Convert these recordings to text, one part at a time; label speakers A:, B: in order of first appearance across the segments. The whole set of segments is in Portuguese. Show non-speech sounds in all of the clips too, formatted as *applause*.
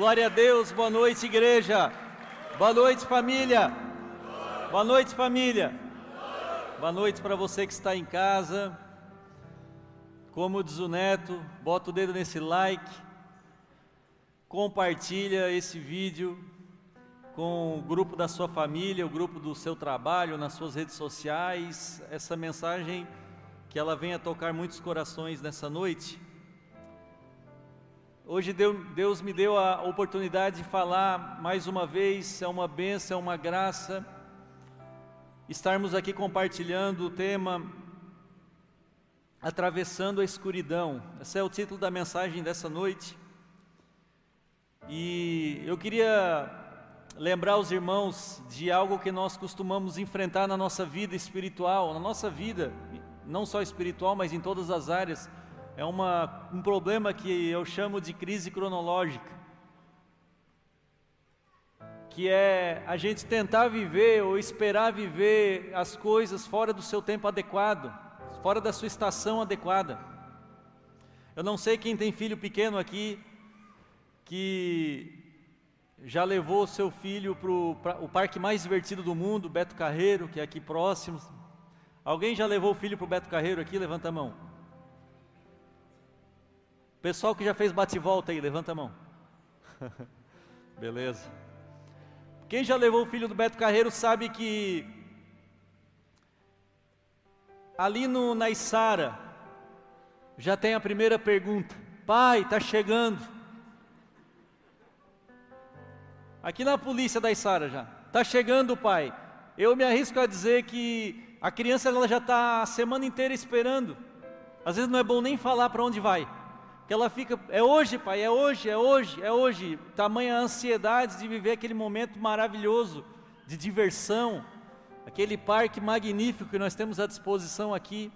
A: Glória a Deus, boa noite, igreja. Boa noite, família. Boa noite, família. Boa noite para você que está em casa. Como diz o Neto, bota o dedo nesse like, compartilha esse vídeo com o grupo da sua família, o grupo do seu trabalho, nas suas redes sociais. Essa mensagem que ela venha tocar muitos corações nessa noite. Hoje Deus me deu a oportunidade de falar mais uma vez, é uma benção, é uma graça estarmos aqui compartilhando o tema Atravessando a Escuridão. Esse é o título da mensagem dessa noite. E eu queria lembrar os irmãos de algo que nós costumamos enfrentar na nossa vida espiritual, na nossa vida, não só espiritual, mas em todas as áreas é uma, um problema que eu chamo de crise cronológica, que é a gente tentar viver ou esperar viver as coisas fora do seu tempo adequado, fora da sua estação adequada. Eu não sei quem tem filho pequeno aqui que já levou o seu filho para o parque mais divertido do mundo, Beto Carreiro, que é aqui próximo. Alguém já levou o filho para o Beto Carreiro aqui? Levanta a mão. Pessoal que já fez bate-volta aí, levanta a mão. *laughs* Beleza. Quem já levou o filho do Beto Carreiro sabe que ali no na Isara já tem a primeira pergunta. Pai, está chegando. Aqui na polícia da Isara já. Está chegando, pai. Eu me arrisco a dizer que a criança ela já está a semana inteira esperando. Às vezes não é bom nem falar para onde vai que ela fica, é hoje, pai, é hoje, é hoje, é hoje. Tamanha ansiedade de viver aquele momento maravilhoso de diversão, aquele parque magnífico que nós temos à disposição aqui.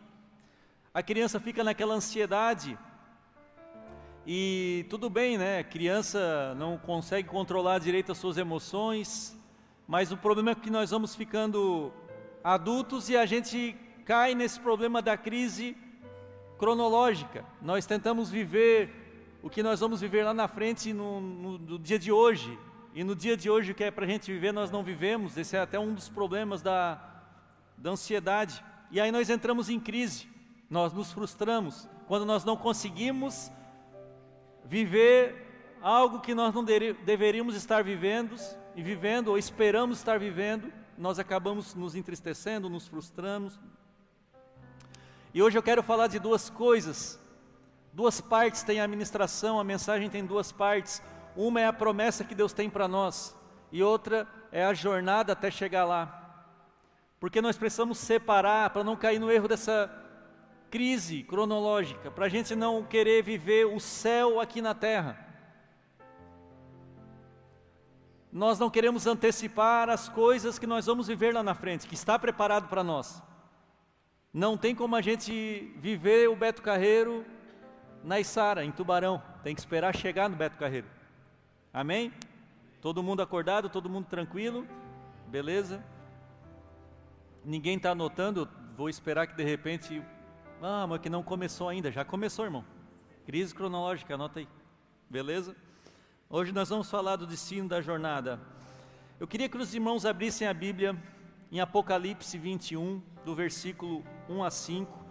A: A criança fica naquela ansiedade. E tudo bem, né? A criança não consegue controlar direito as suas emoções, mas o problema é que nós vamos ficando adultos e a gente cai nesse problema da crise cronológica. Nós tentamos viver o que nós vamos viver lá na frente no, no, no dia de hoje. E no dia de hoje, o que é para a gente viver, nós não vivemos. Esse é até um dos problemas da, da ansiedade. E aí nós entramos em crise, nós nos frustramos quando nós não conseguimos viver algo que nós não deveríamos estar vivendo e vivendo ou esperamos estar vivendo, nós acabamos nos entristecendo, nos frustramos, e hoje eu quero falar de duas coisas. Duas partes tem a ministração, a mensagem tem duas partes. Uma é a promessa que Deus tem para nós, e outra é a jornada até chegar lá. Porque nós precisamos separar para não cair no erro dessa crise cronológica, para a gente não querer viver o céu aqui na terra. Nós não queremos antecipar as coisas que nós vamos viver lá na frente, que está preparado para nós. Não tem como a gente viver o Beto Carreiro na Isara, em Tubarão. Tem que esperar chegar no Beto Carreiro. Amém? Todo mundo acordado, todo mundo tranquilo? Beleza? Ninguém está anotando, vou esperar que de repente. Ah, mas que não começou ainda. Já começou, irmão. Crise cronológica, anota aí. Beleza? Hoje nós vamos falar do destino da jornada. Eu queria que os irmãos abrissem a Bíblia em Apocalipse 21, do versículo 1 a 5,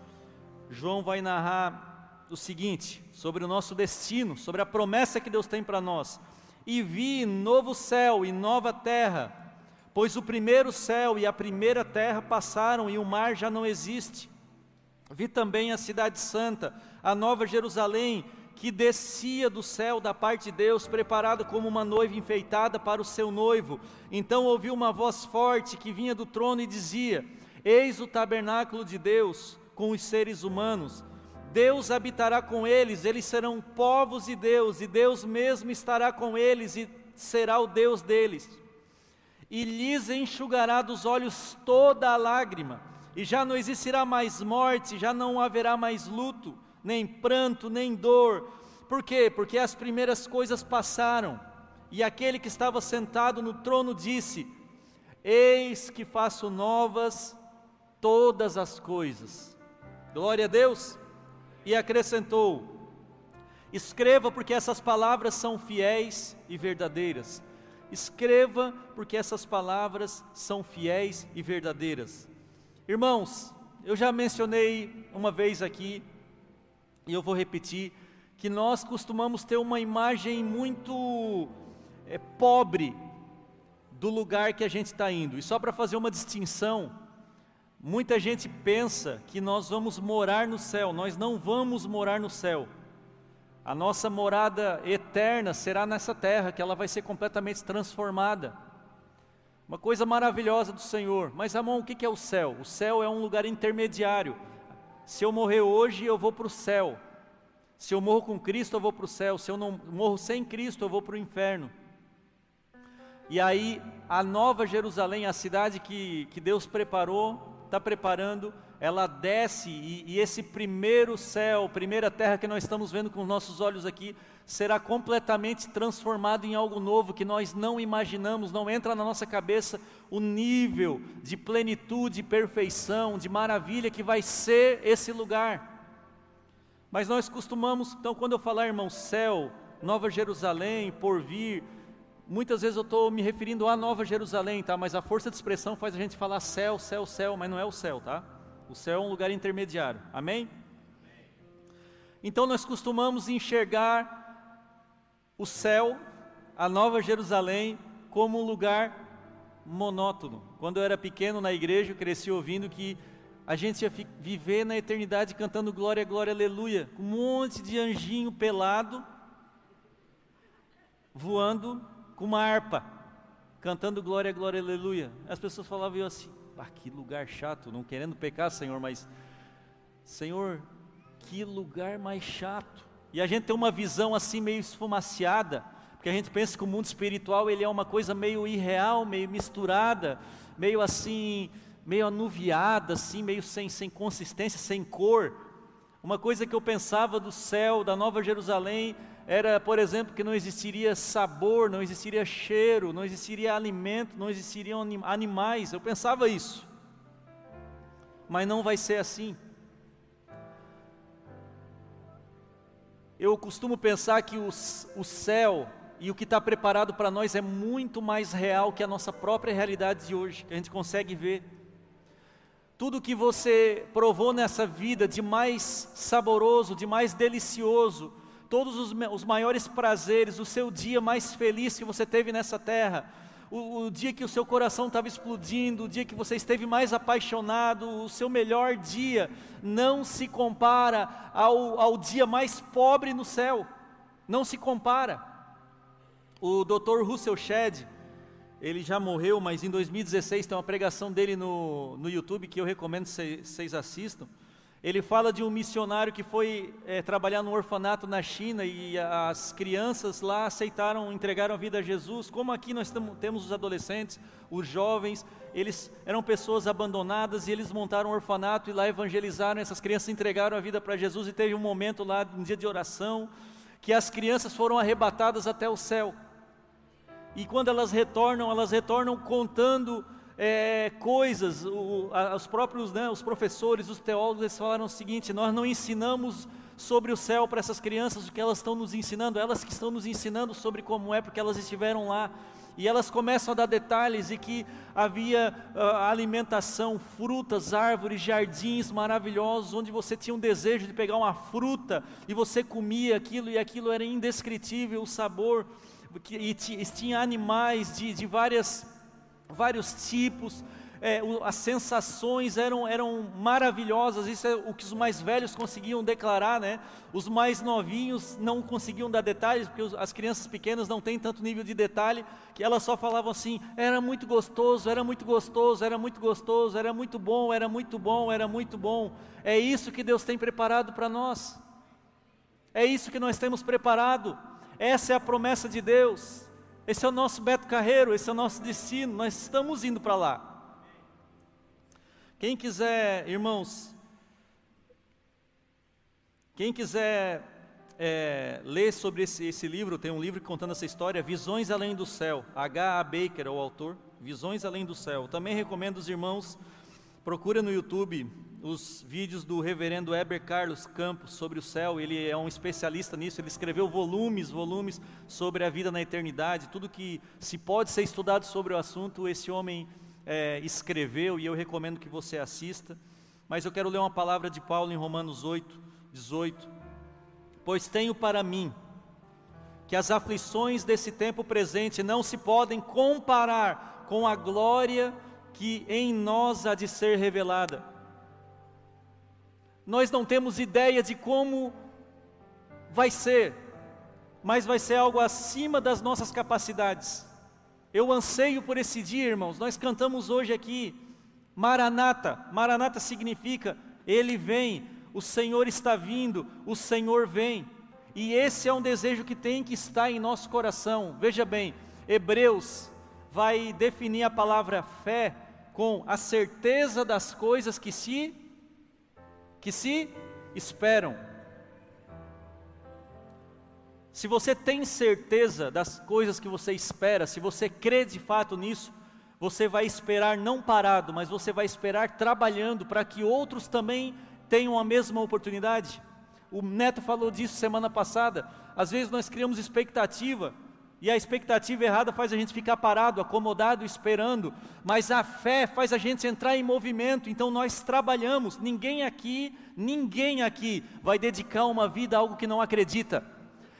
A: João vai narrar o seguinte sobre o nosso destino, sobre a promessa que Deus tem para nós. E vi novo céu e nova terra, pois o primeiro céu e a primeira terra passaram e o mar já não existe. Vi também a cidade santa, a nova Jerusalém, que descia do céu da parte de Deus, preparada como uma noiva enfeitada para o seu noivo. Então ouvi uma voz forte que vinha do trono e dizia: Eis o tabernáculo de Deus com os seres humanos. Deus habitará com eles, eles serão povos de Deus, e Deus mesmo estará com eles e será o Deus deles. E lhes enxugará dos olhos toda a lágrima, e já não existirá mais morte, já não haverá mais luto nem pranto, nem dor. Por quê? Porque as primeiras coisas passaram. E aquele que estava sentado no trono disse: Eis que faço novas todas as coisas. Glória a Deus. E acrescentou: Escreva porque essas palavras são fiéis e verdadeiras. Escreva porque essas palavras são fiéis e verdadeiras. Irmãos, eu já mencionei uma vez aqui, e eu vou repetir, que nós costumamos ter uma imagem muito é, pobre do lugar que a gente está indo. E só para fazer uma distinção, muita gente pensa que nós vamos morar no céu, nós não vamos morar no céu. A nossa morada eterna será nessa terra, que ela vai ser completamente transformada. Uma coisa maravilhosa do Senhor. Mas, amor, o que é o céu? O céu é um lugar intermediário. Se eu morrer hoje, eu vou para o céu. Se eu morro com Cristo, eu vou para o céu. Se eu não morro sem Cristo, eu vou para o inferno. E aí, a nova Jerusalém, a cidade que, que Deus preparou, está preparando, ela desce e, e, esse primeiro céu, primeira terra que nós estamos vendo com os nossos olhos aqui, será completamente transformado em algo novo que nós não imaginamos, não entra na nossa cabeça o nível de plenitude, perfeição, de maravilha que vai ser esse lugar. Mas nós costumamos, então, quando eu falar, irmão, céu, Nova Jerusalém, por vir, muitas vezes eu estou me referindo à Nova Jerusalém, tá? Mas a força de expressão faz a gente falar céu, céu, céu, mas não é o céu, tá? O céu é um lugar intermediário. Amém? Então nós costumamos enxergar o céu, a Nova Jerusalém, como um lugar monótono. Quando eu era pequeno na igreja, eu cresci ouvindo que a gente ia viver na eternidade cantando glória, glória, aleluia, com um monte de anjinho pelado voando com uma harpa, cantando glória, glória, aleluia. As pessoas falavam assim: ah, que lugar chato, não querendo pecar, Senhor, mas, Senhor, que lugar mais chato. E a gente tem uma visão assim meio esfumaciada, porque a gente pensa que o mundo espiritual ele é uma coisa meio irreal, meio misturada, meio assim, meio anuviada, assim, meio sem, sem consistência, sem cor. Uma coisa que eu pensava do céu, da Nova Jerusalém, era, por exemplo, que não existiria sabor, não existiria cheiro, não existiria alimento, não existiriam animais. Eu pensava isso. Mas não vai ser assim. Eu costumo pensar que o, o céu e o que está preparado para nós é muito mais real que a nossa própria realidade de hoje, que a gente consegue ver. Tudo que você provou nessa vida de mais saboroso, de mais delicioso, todos os, os maiores prazeres, o seu dia mais feliz que você teve nessa terra, o, o dia que o seu coração estava explodindo, o dia que você esteve mais apaixonado, o seu melhor dia, não se compara ao, ao dia mais pobre no céu, não se compara. O Dr. Russell Shedd, ele já morreu, mas em 2016 tem uma pregação dele no, no YouTube que eu recomendo que vocês assistam. Ele fala de um missionário que foi é, trabalhar no orfanato na China e as crianças lá aceitaram, entregaram a vida a Jesus. Como aqui nós temos os adolescentes, os jovens, eles eram pessoas abandonadas e eles montaram um orfanato e lá evangelizaram. Essas crianças entregaram a vida para Jesus e teve um momento lá, um dia de oração, que as crianças foram arrebatadas até o céu. E quando elas retornam, elas retornam contando é, coisas, o, a, os próprios né, os professores, os teólogos, eles falaram o seguinte: nós não ensinamos sobre o céu para essas crianças o que elas estão nos ensinando, elas que estão nos ensinando sobre como é, porque elas estiveram lá. E elas começam a dar detalhes e que havia uh, alimentação, frutas, árvores, jardins maravilhosos, onde você tinha um desejo de pegar uma fruta e você comia aquilo e aquilo era indescritível o sabor. E tinha animais de, de várias vários tipos, é, as sensações eram, eram maravilhosas, isso é o que os mais velhos conseguiam declarar, né? Os mais novinhos não conseguiam dar detalhes, porque as crianças pequenas não têm tanto nível de detalhe, que elas só falavam assim: era muito gostoso, era muito gostoso, era muito gostoso, era muito bom, era muito bom, era muito bom. É isso que Deus tem preparado para nós, é isso que nós temos preparado, essa é a promessa de Deus. Esse é o nosso Beto Carreiro, esse é o nosso destino, nós estamos indo para lá. Quem quiser, irmãos, quem quiser é, ler sobre esse, esse, livro, tem um livro contando essa história, Visões Além do Céu, H. A. Baker é o autor, Visões Além do Céu. Também recomendo os irmãos, procura no YouTube os vídeos do reverendo Heber Carlos Campos sobre o céu, ele é um especialista nisso, ele escreveu volumes, volumes sobre a vida na eternidade, tudo que se pode ser estudado sobre o assunto, esse homem é, escreveu e eu recomendo que você assista. Mas eu quero ler uma palavra de Paulo em Romanos 8, 18. Pois tenho para mim que as aflições desse tempo presente não se podem comparar com a glória que em nós há de ser revelada. Nós não temos ideia de como vai ser, mas vai ser algo acima das nossas capacidades. Eu anseio por esse dia, irmãos. Nós cantamos hoje aqui, Maranata. Maranata significa Ele vem, o Senhor está vindo, o Senhor vem. E esse é um desejo que tem que estar em nosso coração. Veja bem, Hebreus vai definir a palavra fé com a certeza das coisas que se que se esperam. Se você tem certeza das coisas que você espera, se você crê de fato nisso, você vai esperar não parado, mas você vai esperar trabalhando para que outros também tenham a mesma oportunidade. O Neto falou disso semana passada. Às vezes nós criamos expectativa, e a expectativa errada faz a gente ficar parado, acomodado, esperando, mas a fé faz a gente entrar em movimento, então nós trabalhamos. Ninguém aqui, ninguém aqui vai dedicar uma vida a algo que não acredita.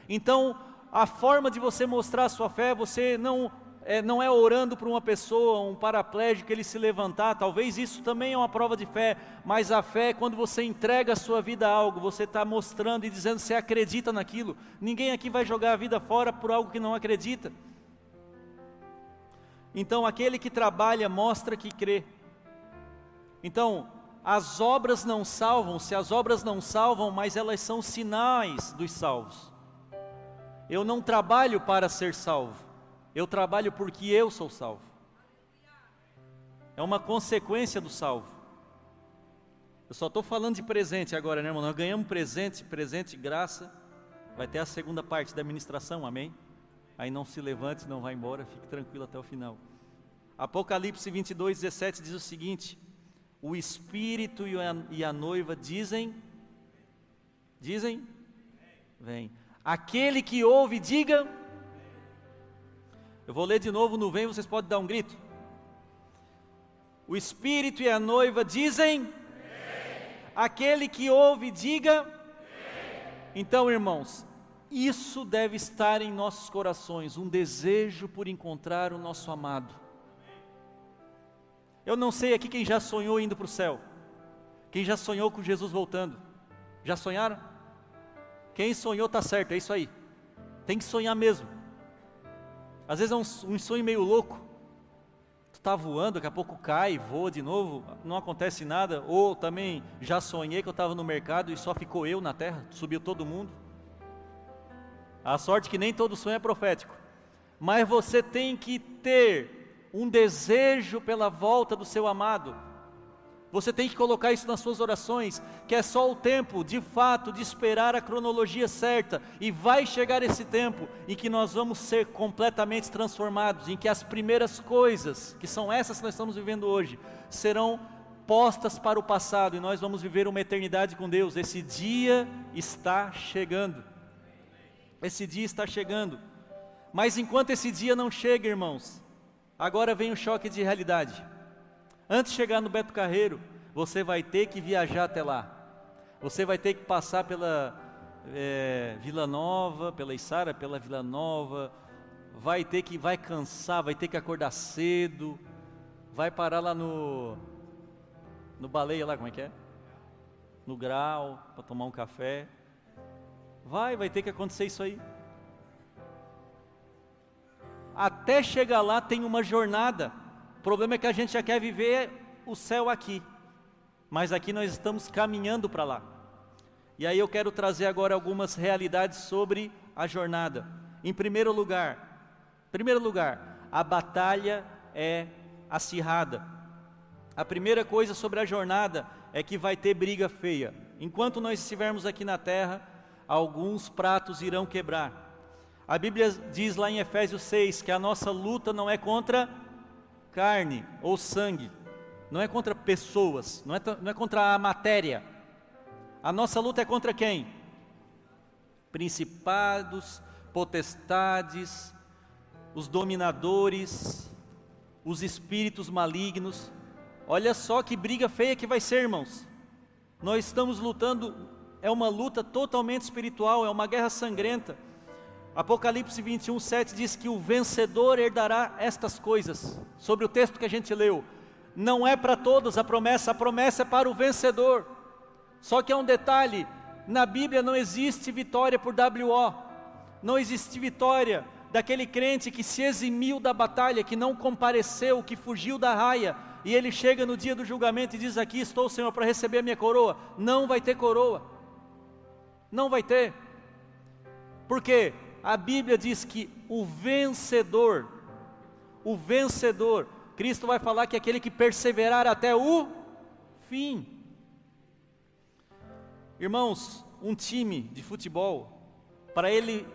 A: Então, a forma de você mostrar a sua fé, você não é, não é orando para uma pessoa, um paraplégico, ele se levantar, talvez isso também é uma prova de fé, mas a fé é quando você entrega a sua vida a algo, você está mostrando e dizendo que você acredita naquilo. Ninguém aqui vai jogar a vida fora por algo que não acredita. Então, aquele que trabalha mostra que crê. Então, as obras não salvam, se as obras não salvam, mas elas são sinais dos salvos. Eu não trabalho para ser salvo, eu trabalho porque eu sou salvo. É uma consequência do salvo. Eu só estou falando de presente agora, né, irmão? Nós ganhamos presente, presente, graça. Vai ter a segunda parte da administração, amém? Aí não se levante, não vá embora, fique tranquilo até o final. Apocalipse 22, 17 diz o seguinte: O Espírito e a, e a noiva dizem, dizem, vem. Aquele que ouve, diga. Eu vou ler de novo no vem, vocês podem dar um grito. O Espírito e a noiva dizem. Aquele que ouve, diga. Então, irmãos, isso deve estar em nossos corações, um desejo por encontrar o nosso amado. Eu não sei aqui quem já sonhou indo para o céu, quem já sonhou com Jesus voltando. Já sonharam? Quem sonhou está certo, é isso aí. Tem que sonhar mesmo. Às vezes é um, um sonho meio louco. Tu está voando, daqui a pouco cai, voa de novo, não acontece nada. Ou também já sonhei que eu estava no mercado e só ficou eu na terra, subiu todo mundo. A sorte que nem todo sonho é profético. Mas você tem que ter um desejo pela volta do seu amado. Você tem que colocar isso nas suas orações, que é só o tempo, de fato, de esperar a cronologia certa, e vai chegar esse tempo em que nós vamos ser completamente transformados, em que as primeiras coisas, que são essas que nós estamos vivendo hoje, serão postas para o passado e nós vamos viver uma eternidade com Deus. Esse dia está chegando. Esse dia está chegando. Mas enquanto esse dia não chega, irmãos, agora vem o choque de realidade. Antes de chegar no Beto Carreiro, você vai ter que viajar até lá. Você vai ter que passar pela é, Vila Nova, pela Isara, pela Vila Nova. Vai ter que, vai cansar, vai ter que acordar cedo. Vai parar lá no, no baleia lá, como é que é? No grau, para tomar um café. Vai, vai ter que acontecer isso aí. Até chegar lá tem uma jornada problema é que a gente já quer viver o céu aqui, mas aqui nós estamos caminhando para lá. E aí eu quero trazer agora algumas realidades sobre a jornada. Em primeiro lugar, primeiro lugar, a batalha é acirrada. A primeira coisa sobre a jornada é que vai ter briga feia. Enquanto nós estivermos aqui na terra, alguns pratos irão quebrar. A Bíblia diz lá em Efésios 6 que a nossa luta não é contra carne ou sangue, não é contra pessoas, não é, não é contra a matéria. A nossa luta é contra quem? Principados, potestades, os dominadores, os espíritos malignos. Olha só que briga feia que vai ser, irmãos. Nós estamos lutando, é uma luta totalmente espiritual, é uma guerra sangrenta. Apocalipse 21, 7 diz que o vencedor herdará estas coisas. Sobre o texto que a gente leu, não é para todos a promessa, a promessa é para o vencedor. Só que é um detalhe: na Bíblia não existe vitória por WO, não existe vitória daquele crente que se eximiu da batalha, que não compareceu, que fugiu da raia, e ele chega no dia do julgamento e diz: Aqui estou, Senhor, para receber a minha coroa. Não vai ter coroa, não vai ter, porque a Bíblia diz que o vencedor, o vencedor, Cristo vai falar que é aquele que perseverar até o fim. Irmãos, um time de futebol, para ele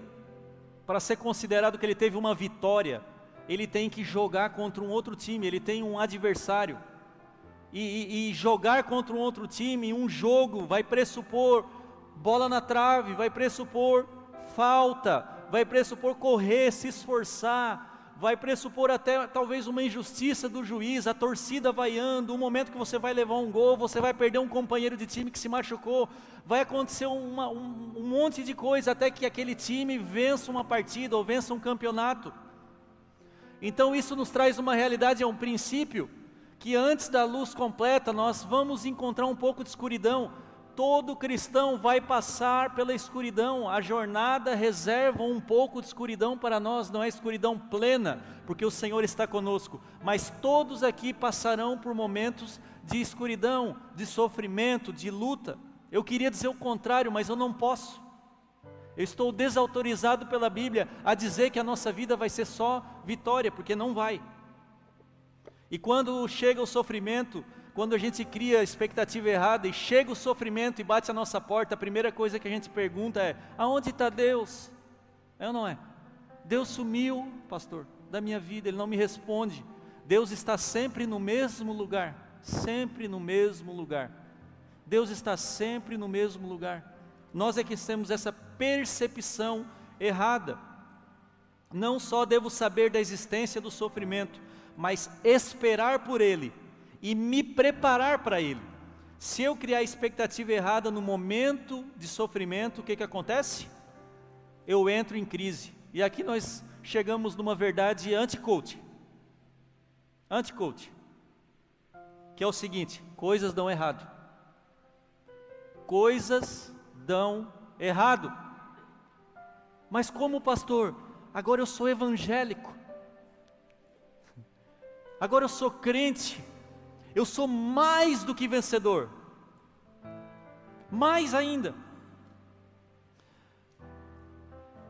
A: para ser considerado que ele teve uma vitória, ele tem que jogar contra um outro time, ele tem um adversário. E, e, e, jogar contra um outro time, um jogo, vai pressupor bola na trave, vai pressupor falta, vai pressupor correr, se esforçar, vai pressupor até talvez uma injustiça do juiz, a torcida vaiando, um momento que você vai levar um gol, você vai perder um companheiro de time que se machucou, vai acontecer uma, um, um monte de coisa até que aquele time vença uma partida ou vença um campeonato. Então isso nos traz uma realidade, é um princípio, que antes da luz completa nós vamos encontrar um pouco de escuridão, todo cristão vai passar pela escuridão, a jornada reserva um pouco de escuridão para nós, não é escuridão plena, porque o Senhor está conosco, mas todos aqui passarão por momentos de escuridão, de sofrimento, de luta. Eu queria dizer o contrário, mas eu não posso. Eu estou desautorizado pela Bíblia a dizer que a nossa vida vai ser só vitória, porque não vai. E quando chega o sofrimento, quando a gente cria expectativa errada e chega o sofrimento e bate a nossa porta, a primeira coisa que a gente pergunta é: aonde está Deus? É ou não é? Deus sumiu, pastor, da minha vida, Ele não me responde. Deus está sempre no mesmo lugar, sempre no mesmo lugar. Deus está sempre no mesmo lugar. Nós é que temos essa percepção errada. Não só devo saber da existência do sofrimento, mas esperar por ele e me preparar para ele. Se eu criar expectativa errada no momento de sofrimento, o que, que acontece? Eu entro em crise. E aqui nós chegamos numa verdade anti-coach. Anti-coach. Que é o seguinte: coisas dão errado. Coisas dão errado. Mas como pastor, agora eu sou evangélico. Agora eu sou crente. Eu sou mais do que vencedor. Mais ainda.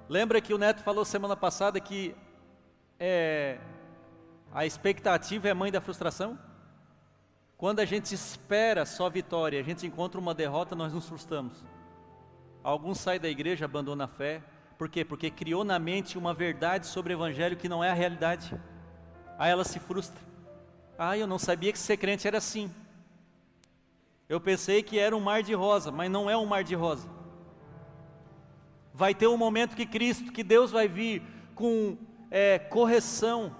A: Lembra que o Neto falou semana passada que é, a expectativa é mãe da frustração? Quando a gente espera só vitória, a gente encontra uma derrota, nós nos frustramos. Alguns saem da igreja, abandonam a fé. Por quê? Porque criou na mente uma verdade sobre o evangelho que não é a realidade. Aí ela se frustra. Ah, eu não sabia que ser crente era assim. Eu pensei que era um mar de rosa, mas não é um mar de rosa. Vai ter um momento que Cristo, que Deus vai vir com é, correção.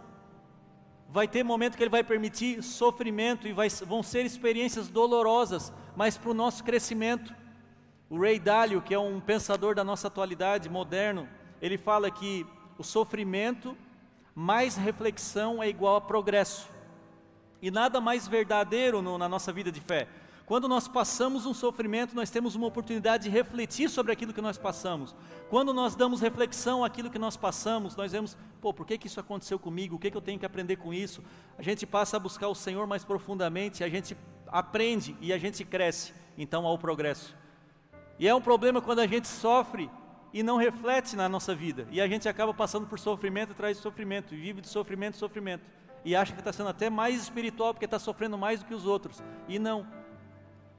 A: Vai ter momento que Ele vai permitir sofrimento e vai, vão ser experiências dolorosas, mas para o nosso crescimento. O Ray Dalio, que é um pensador da nossa atualidade, moderno, ele fala que o sofrimento mais reflexão é igual a progresso. E nada mais verdadeiro no, na nossa vida de fé. Quando nós passamos um sofrimento, nós temos uma oportunidade de refletir sobre aquilo que nós passamos. Quando nós damos reflexão àquilo que nós passamos, nós vemos, pô, por que, que isso aconteceu comigo? O que, que eu tenho que aprender com isso? A gente passa a buscar o Senhor mais profundamente, a gente aprende e a gente cresce. Então há o progresso. E é um problema quando a gente sofre e não reflete na nossa vida. E a gente acaba passando por sofrimento atrás de sofrimento, e vive de sofrimento em sofrimento e acha que está sendo até mais espiritual porque está sofrendo mais do que os outros. E não.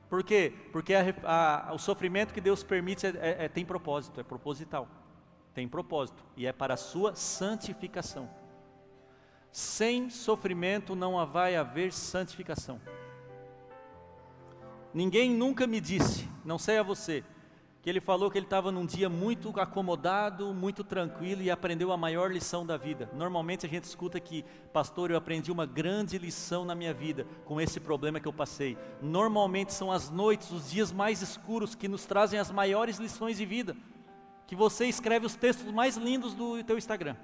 A: Por quê? Porque a, a, o sofrimento que Deus permite é, é, é, tem propósito, é proposital. Tem propósito. E é para a sua santificação. Sem sofrimento não vai haver santificação. Ninguém nunca me disse, não sei a você, que ele falou que ele estava num dia muito acomodado, muito tranquilo e aprendeu a maior lição da vida. Normalmente a gente escuta que, pastor, eu aprendi uma grande lição na minha vida com esse problema que eu passei. Normalmente são as noites, os dias mais escuros que nos trazem as maiores lições de vida. Que você escreve os textos mais lindos do teu Instagram.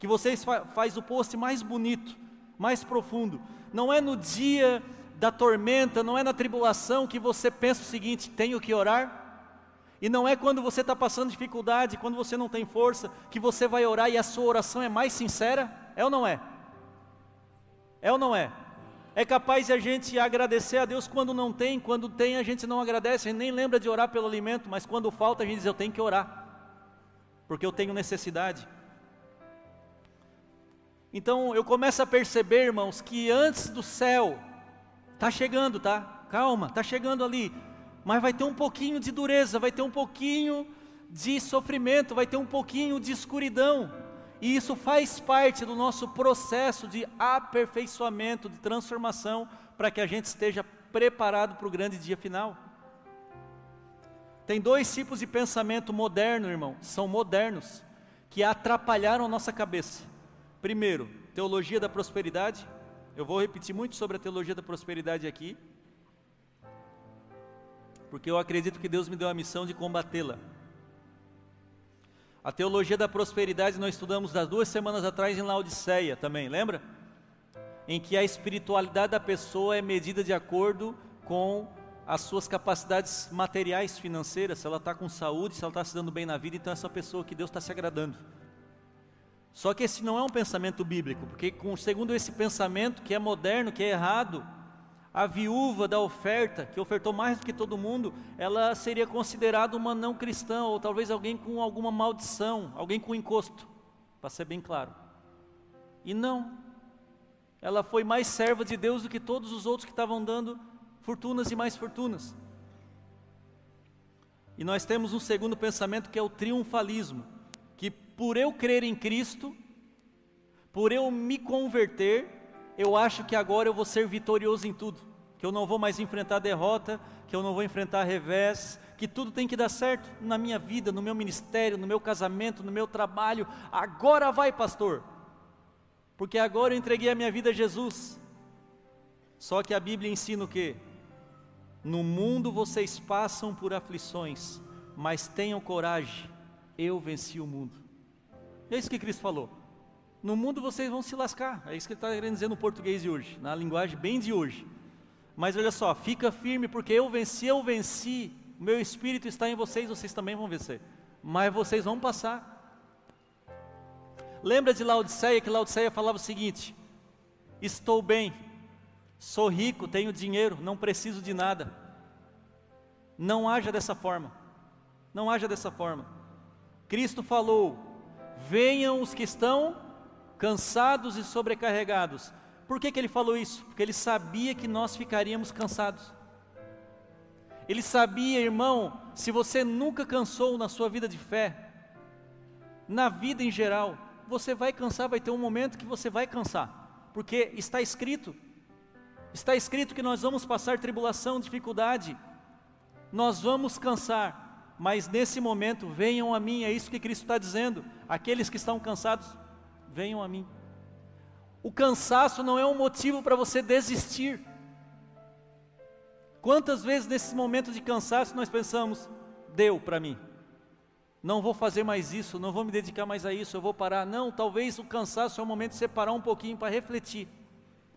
A: Que você faz o post mais bonito, mais profundo. Não é no dia da tormenta, não é na tribulação que você pensa o seguinte: tenho que orar e não é quando você está passando dificuldade, quando você não tem força, que você vai orar e a sua oração é mais sincera? É ou não é? É ou não é? É capaz de a gente agradecer a Deus quando não tem, quando tem a gente não agradece, a gente nem lembra de orar pelo alimento, mas quando falta a gente diz: Eu tenho que orar, porque eu tenho necessidade. Então eu começo a perceber, irmãos, que antes do céu, está chegando, tá? Calma, está chegando ali mas vai ter um pouquinho de dureza, vai ter um pouquinho de sofrimento, vai ter um pouquinho de escuridão. E isso faz parte do nosso processo de aperfeiçoamento, de transformação, para que a gente esteja preparado para o grande dia final. Tem dois tipos de pensamento moderno, irmão, são modernos, que atrapalharam a nossa cabeça. Primeiro, teologia da prosperidade. Eu vou repetir muito sobre a teologia da prosperidade aqui porque eu acredito que Deus me deu a missão de combatê-la. A teologia da prosperidade nós estudamos das duas semanas atrás em Laodiceia também, lembra? Em que a espiritualidade da pessoa é medida de acordo com as suas capacidades materiais financeiras, se ela está com saúde, se ela está se dando bem na vida, então é essa pessoa que Deus está se agradando. Só que esse não é um pensamento bíblico, porque segundo esse pensamento que é moderno, que é errado, a viúva da oferta, que ofertou mais do que todo mundo, ela seria considerada uma não cristã, ou talvez alguém com alguma maldição, alguém com encosto, para ser bem claro. E não, ela foi mais serva de Deus do que todos os outros que estavam dando fortunas e mais fortunas. E nós temos um segundo pensamento que é o triunfalismo, que por eu crer em Cristo, por eu me converter, eu acho que agora eu vou ser vitorioso em tudo, que eu não vou mais enfrentar derrota, que eu não vou enfrentar revés, que tudo tem que dar certo na minha vida, no meu ministério, no meu casamento, no meu trabalho. Agora vai, pastor, porque agora eu entreguei a minha vida a Jesus. Só que a Bíblia ensina o que? No mundo vocês passam por aflições, mas tenham coragem, eu venci o mundo. É isso que Cristo falou. No mundo vocês vão se lascar. É isso que ele está querendo dizer no português de hoje, na linguagem bem de hoje. Mas olha só, fica firme, porque eu venci, eu venci. Meu espírito está em vocês, vocês também vão vencer. Mas vocês vão passar. Lembra de Laodiceia, que Laodiceia falava o seguinte: Estou bem, sou rico, tenho dinheiro, não preciso de nada. Não haja dessa forma. Não haja dessa forma. Cristo falou: Venham os que estão cansados e sobrecarregados. Por que, que ele falou isso? Porque ele sabia que nós ficaríamos cansados. Ele sabia, irmão, se você nunca cansou na sua vida de fé, na vida em geral, você vai cansar, vai ter um momento que você vai cansar, porque está escrito, está escrito que nós vamos passar tribulação, dificuldade, nós vamos cansar, mas nesse momento venham a mim, é isso que Cristo está dizendo, aqueles que estão cansados, venham a mim. O cansaço não é um motivo para você desistir. Quantas vezes nesses momentos de cansaço nós pensamos, deu para mim, não vou fazer mais isso, não vou me dedicar mais a isso, eu vou parar. Não, talvez o cansaço é o momento de você parar um pouquinho para refletir,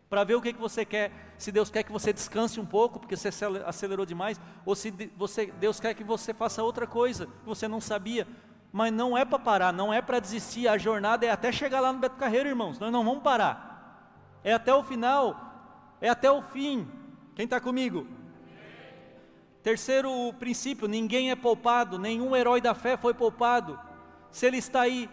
A: para ver o que, que você quer. Se Deus quer que você descanse um pouco, porque você acelerou demais, ou se você, Deus quer que você faça outra coisa que você não sabia mas não é para parar, não é para desistir, a jornada é até chegar lá no Beto Carreiro, irmãos, nós não vamos parar, é até o final, é até o fim, quem está comigo? Terceiro princípio, ninguém é poupado, nenhum herói da fé foi poupado, se ele está aí,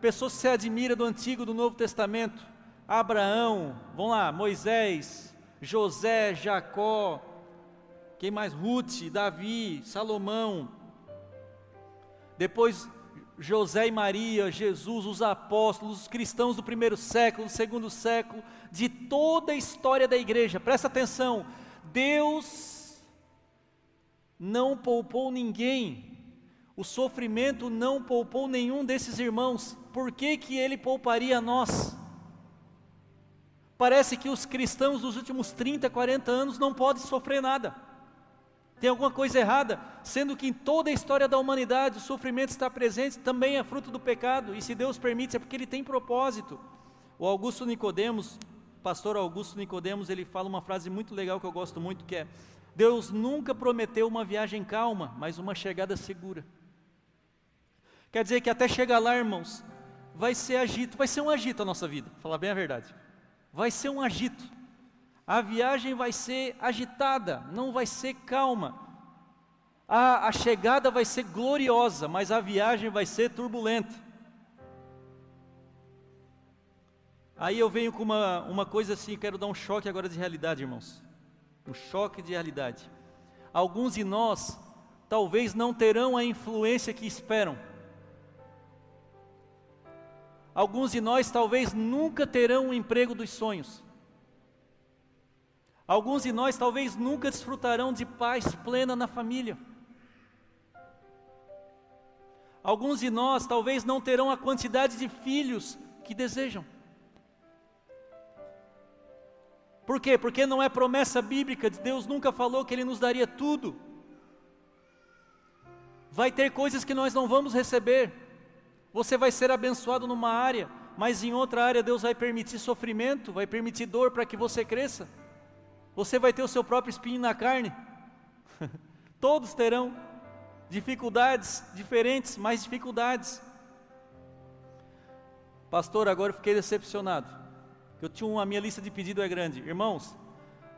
A: pessoas que se admira do Antigo do Novo Testamento, Abraão, vamos lá, Moisés, José, Jacó, quem mais? Ruth, Davi, Salomão, depois José e Maria, Jesus, os apóstolos, os cristãos do primeiro século, do segundo século, de toda a história da igreja. Presta atenção, Deus não poupou ninguém. O sofrimento não poupou nenhum desses irmãos. Por que, que ele pouparia nós? Parece que os cristãos dos últimos 30, 40 anos não podem sofrer nada. Tem alguma coisa errada, sendo que em toda a história da humanidade o sofrimento está presente, também é fruto do pecado, e se Deus permite é porque ele tem propósito. O Augusto Nicodemos, pastor Augusto Nicodemos, ele fala uma frase muito legal que eu gosto muito, que é: Deus nunca prometeu uma viagem calma, mas uma chegada segura. Quer dizer que até chegar lá, irmãos, vai ser agito, vai ser um agito a nossa vida, falar bem a verdade. Vai ser um agito. A viagem vai ser agitada, não vai ser calma. A, a chegada vai ser gloriosa, mas a viagem vai ser turbulenta. Aí eu venho com uma, uma coisa assim, quero dar um choque agora de realidade, irmãos. Um choque de realidade. Alguns de nós talvez não terão a influência que esperam. Alguns de nós talvez nunca terão o emprego dos sonhos. Alguns de nós talvez nunca desfrutarão de paz plena na família. Alguns de nós talvez não terão a quantidade de filhos que desejam. Por quê? Porque não é promessa bíblica, Deus nunca falou que Ele nos daria tudo. Vai ter coisas que nós não vamos receber. Você vai ser abençoado numa área, mas em outra área Deus vai permitir sofrimento, vai permitir dor para que você cresça. Você vai ter o seu próprio espinho na carne. *laughs* Todos terão dificuldades diferentes, mais dificuldades. Pastor, agora eu fiquei decepcionado. Eu tinha uma a minha lista de pedido é grande. Irmãos,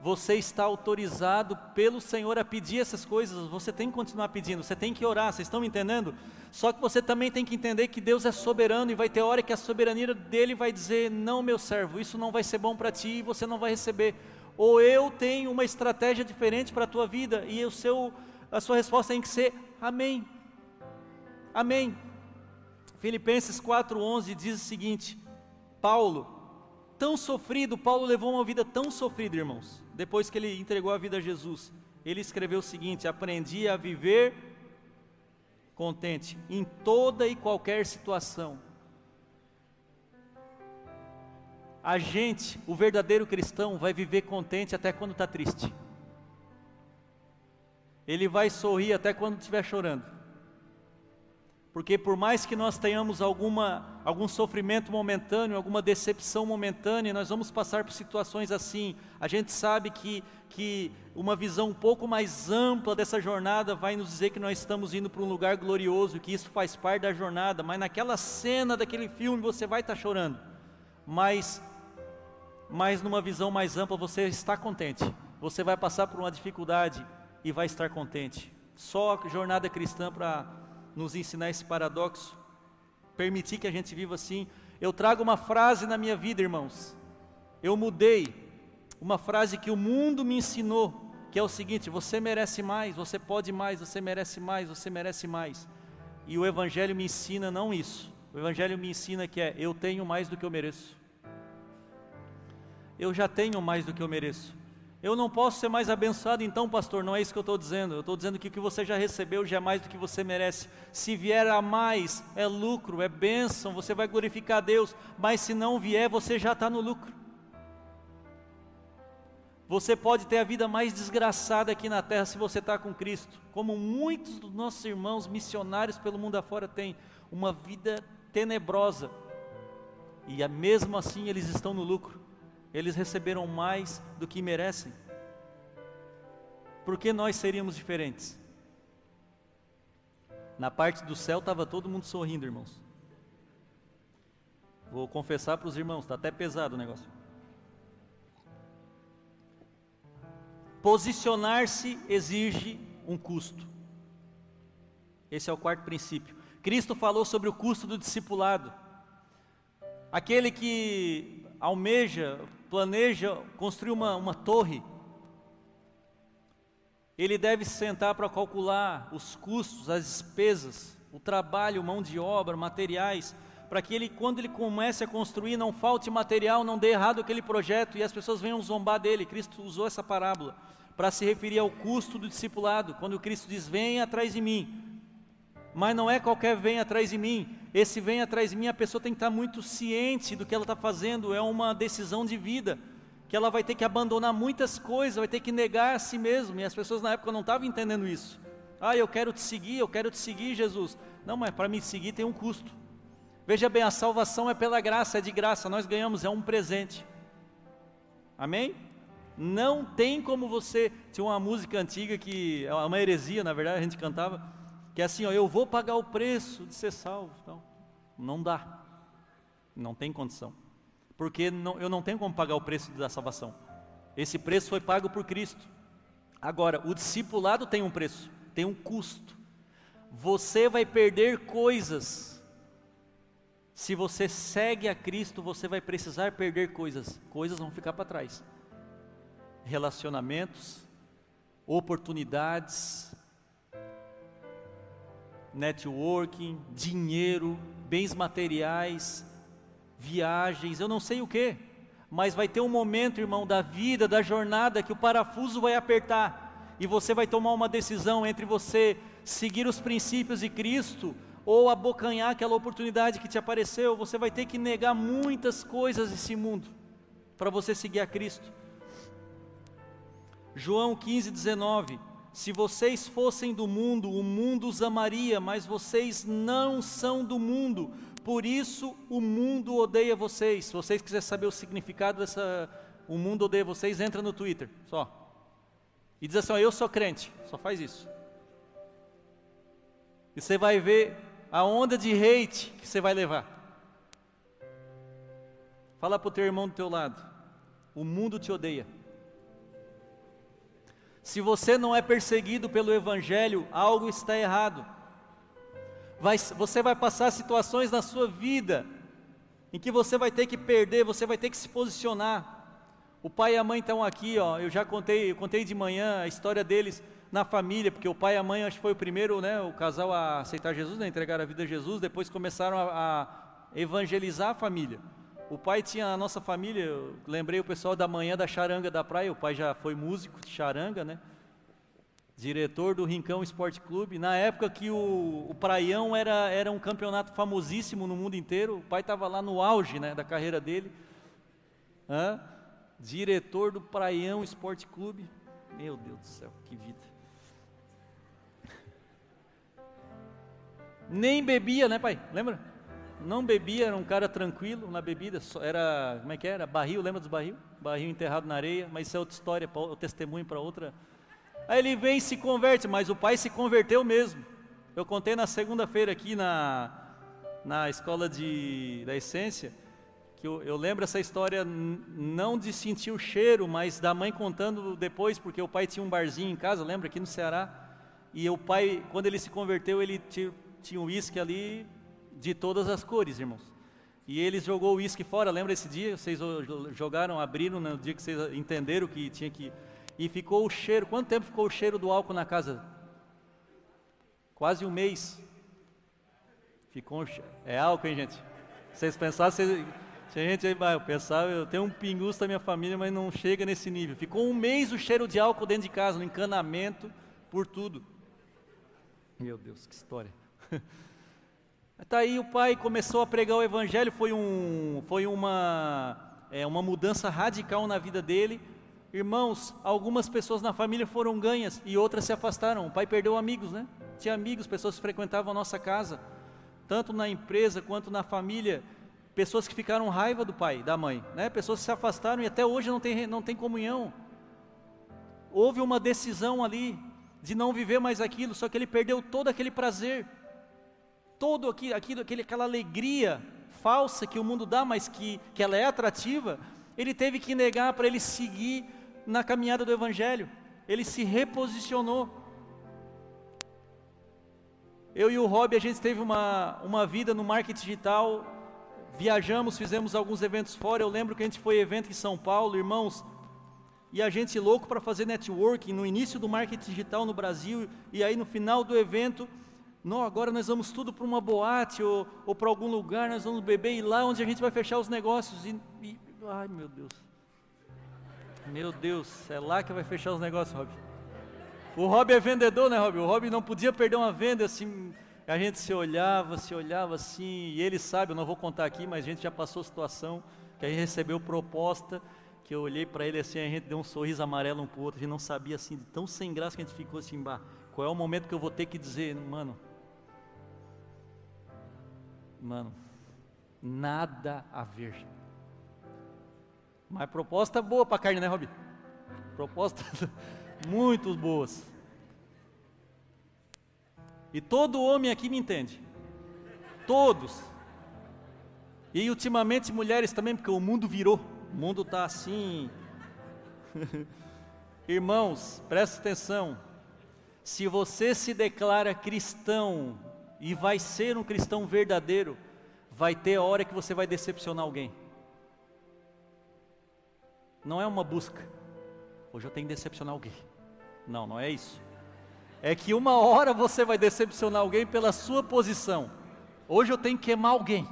A: você está autorizado pelo Senhor a pedir essas coisas, você tem que continuar pedindo, você tem que orar, vocês estão me entendendo? Só que você também tem que entender que Deus é soberano e vai ter hora que a soberania dele vai dizer: Não, meu servo, isso não vai ser bom para ti e você não vai receber ou eu tenho uma estratégia diferente para a tua vida e o seu, a sua resposta tem que ser amém. Amém. Filipenses 4:11 diz o seguinte: Paulo, tão sofrido, Paulo levou uma vida tão sofrida, irmãos, depois que ele entregou a vida a Jesus. Ele escreveu o seguinte: aprendi a viver contente em toda e qualquer situação a gente, o verdadeiro cristão, vai viver contente até quando está triste. Ele vai sorrir até quando estiver chorando. Porque por mais que nós tenhamos alguma, algum sofrimento momentâneo, alguma decepção momentânea, nós vamos passar por situações assim. A gente sabe que, que uma visão um pouco mais ampla dessa jornada vai nos dizer que nós estamos indo para um lugar glorioso, que isso faz parte da jornada. Mas naquela cena daquele filme você vai estar tá chorando. Mas mas numa visão mais ampla você está contente. Você vai passar por uma dificuldade e vai estar contente. Só a jornada cristã para nos ensinar esse paradoxo, permitir que a gente viva assim. Eu trago uma frase na minha vida, irmãos. Eu mudei uma frase que o mundo me ensinou, que é o seguinte: você merece mais, você pode mais, você merece mais, você merece mais. E o evangelho me ensina não isso. O evangelho me ensina que é eu tenho mais do que eu mereço eu já tenho mais do que eu mereço. Eu não posso ser mais abençoado, então, pastor, não é isso que eu estou dizendo. Eu estou dizendo que o que você já recebeu já é mais do que você merece. Se vier a mais, é lucro, é bênção, você vai glorificar a Deus. Mas se não vier, você já está no lucro. Você pode ter a vida mais desgraçada aqui na terra se você está com Cristo, como muitos dos nossos irmãos missionários pelo mundo afora têm, uma vida tenebrosa, e mesmo assim eles estão no lucro eles receberam mais do que merecem. Por que nós seríamos diferentes? Na parte do céu estava todo mundo sorrindo, irmãos. Vou confessar para os irmãos, está até pesado o negócio. Posicionar-se exige um custo. Esse é o quarto princípio. Cristo falou sobre o custo do discipulado. Aquele que almeja planeja construir uma, uma torre, ele deve sentar para calcular os custos, as despesas, o trabalho, mão de obra, materiais, para que ele, quando ele comece a construir, não falte material, não dê errado aquele projeto e as pessoas venham zombar dele. Cristo usou essa parábola para se referir ao custo do discipulado, quando Cristo diz: Venha atrás de mim. Mas não é qualquer vem atrás de mim. Esse vem atrás de mim, a pessoa tem que estar muito ciente do que ela está fazendo, é uma decisão de vida, que ela vai ter que abandonar muitas coisas, vai ter que negar a si mesma. E as pessoas na época não estavam entendendo isso. Ah, eu quero te seguir, eu quero te seguir, Jesus. Não, mas para me seguir tem um custo. Veja bem, a salvação é pela graça, é de graça, nós ganhamos, é um presente. Amém? Não tem como você. Tinha uma música antiga que é uma heresia, na verdade, a gente cantava que é assim, ó, eu vou pagar o preço de ser salvo. Então, não dá, não tem condição, porque não, eu não tenho como pagar o preço da salvação. Esse preço foi pago por Cristo. Agora, o discipulado tem um preço, tem um custo. Você vai perder coisas. Se você segue a Cristo, você vai precisar perder coisas. Coisas vão ficar para trás. Relacionamentos, oportunidades, networking, dinheiro, bens materiais, viagens, eu não sei o que, mas vai ter um momento, irmão, da vida, da jornada, que o parafuso vai apertar e você vai tomar uma decisão entre você seguir os princípios de Cristo ou abocanhar aquela oportunidade que te apareceu. Você vai ter que negar muitas coisas desse mundo para você seguir a Cristo. João 15, 19 se vocês fossem do mundo, o mundo os amaria, mas vocês não são do mundo, por isso o mundo odeia vocês. Se vocês quiserem saber o significado dessa, o mundo odeia vocês, entra no Twitter, só. E diz assim: ó, eu sou crente, só faz isso. E você vai ver a onda de hate que você vai levar. Fala para o teu irmão do teu lado: o mundo te odeia. Se você não é perseguido pelo Evangelho, algo está errado. Vai, você vai passar situações na sua vida em que você vai ter que perder, você vai ter que se posicionar. O pai e a mãe estão aqui, ó. Eu já contei, eu contei de manhã a história deles na família, porque o pai e a mãe acho que foi o primeiro, né, o casal a aceitar Jesus, né, entregar a vida a Jesus. Depois começaram a, a evangelizar a família. O pai tinha a nossa família, eu lembrei o pessoal da manhã da charanga da praia, o pai já foi músico de charanga, né? Diretor do Rincão Esporte Clube. Na época que o, o Praião era, era um campeonato famosíssimo no mundo inteiro, o pai estava lá no auge né, da carreira dele. Hã? Diretor do Praião Esporte Clube. Meu Deus do céu, que vida. Nem bebia, né, pai? Lembra? Não bebia, era um cara tranquilo na bebida, era, como é que era? Barril, lembra dos barril? Barril enterrado na areia, mas isso é outra história, o testemunho para outra. Aí ele vem e se converte, mas o pai se converteu mesmo. Eu contei na segunda-feira aqui na, na escola de, da essência, que eu, eu lembro essa história não de sentir o cheiro, mas da mãe contando depois, porque o pai tinha um barzinho em casa, lembra, aqui no Ceará, e o pai, quando ele se converteu, ele tinha, tinha um uísque ali, de todas as cores, irmãos. E eles jogou o uísque fora, lembra esse dia? Vocês jogaram, abriram no dia que vocês entenderam que tinha que. E ficou o cheiro. Quanto tempo ficou o cheiro do álcool na casa? Quase um mês. Ficou um cheiro. É álcool, hein, gente? Vocês pensaram, vocês... se a gente eu pensava, eu tenho um pinguço da minha família, mas não chega nesse nível. Ficou um mês o cheiro de álcool dentro de casa, no encanamento, por tudo. Meu Deus, que história. *laughs* Está aí o pai começou a pregar o evangelho, foi, um, foi uma, é, uma mudança radical na vida dele. Irmãos, algumas pessoas na família foram ganhas e outras se afastaram. O pai perdeu amigos, né? Tinha amigos, pessoas que frequentavam a nossa casa, tanto na empresa quanto na família. Pessoas que ficaram raiva do pai, da mãe, né? Pessoas que se afastaram e até hoje não tem, não tem comunhão. Houve uma decisão ali de não viver mais aquilo, só que ele perdeu todo aquele prazer todo aquilo, aquilo aquela alegria falsa que o mundo dá, mas que, que ela é atrativa, ele teve que negar para ele seguir na caminhada do Evangelho. Ele se reposicionou. Eu e o Rob, a gente teve uma, uma vida no marketing digital, viajamos, fizemos alguns eventos fora. Eu lembro que a gente foi evento em São Paulo, irmãos, e a gente louco para fazer networking no início do marketing digital no Brasil, e aí no final do evento Não, agora nós vamos tudo para uma boate ou, ou para algum lugar, nós vamos beber e lá onde a gente vai fechar os negócios. E, e, ai meu Deus. Meu Deus, é lá que vai fechar os negócios, Rob. O Rob é vendedor, né, Rob? O Rob não podia perder uma venda assim. A gente se olhava, se olhava assim, e ele sabe, eu não vou contar aqui, mas a gente já passou situação que a gente recebeu proposta, que eu olhei para ele assim, a gente deu um sorriso amarelo um para o outro, a gente não sabia assim, tão sem graça que a gente ficou assim, bah, qual é o momento que eu vou ter que dizer, mano, mano, nada a ver. Mas proposta boa para carne, né, Robi? Proposta *laughs* muito boas. E todo homem aqui me entende. Todos. E ultimamente mulheres também, porque o mundo virou. O mundo está assim. *laughs* Irmãos, presta atenção. Se você se declara cristão e vai ser um cristão verdadeiro, vai ter a hora que você vai decepcionar alguém. Não é uma busca. Hoje eu tenho que decepcionar alguém. Não, não é isso. É que uma hora você vai decepcionar alguém pela sua posição. Hoje eu tenho que queimar alguém,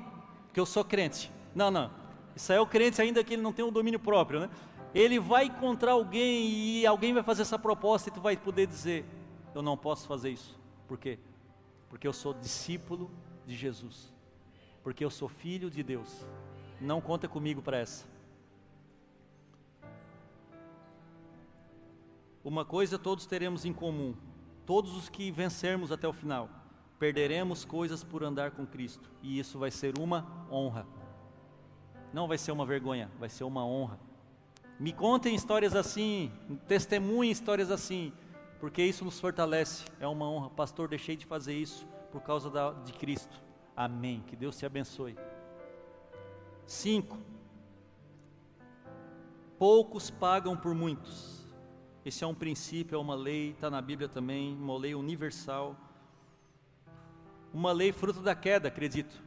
A: porque eu sou crente. Não, não. Isso aí é o crente ainda que ele não tem um domínio próprio, né? Ele vai encontrar alguém e alguém vai fazer essa proposta e tu vai poder dizer: Eu não posso fazer isso. Por quê? Porque eu sou discípulo de Jesus. Porque eu sou filho de Deus. Não conta comigo para essa. Uma coisa todos teremos em comum: todos os que vencermos até o final, perderemos coisas por andar com Cristo, e isso vai ser uma honra. Não vai ser uma vergonha, vai ser uma honra. Me contem histórias assim, testemunhem histórias assim, porque isso nos fortalece, é uma honra. Pastor, deixei de fazer isso por causa da, de Cristo. Amém. Que Deus te abençoe. Cinco. Poucos pagam por muitos. Esse é um princípio, é uma lei, está na Bíblia também, uma lei universal. Uma lei fruto da queda, acredito,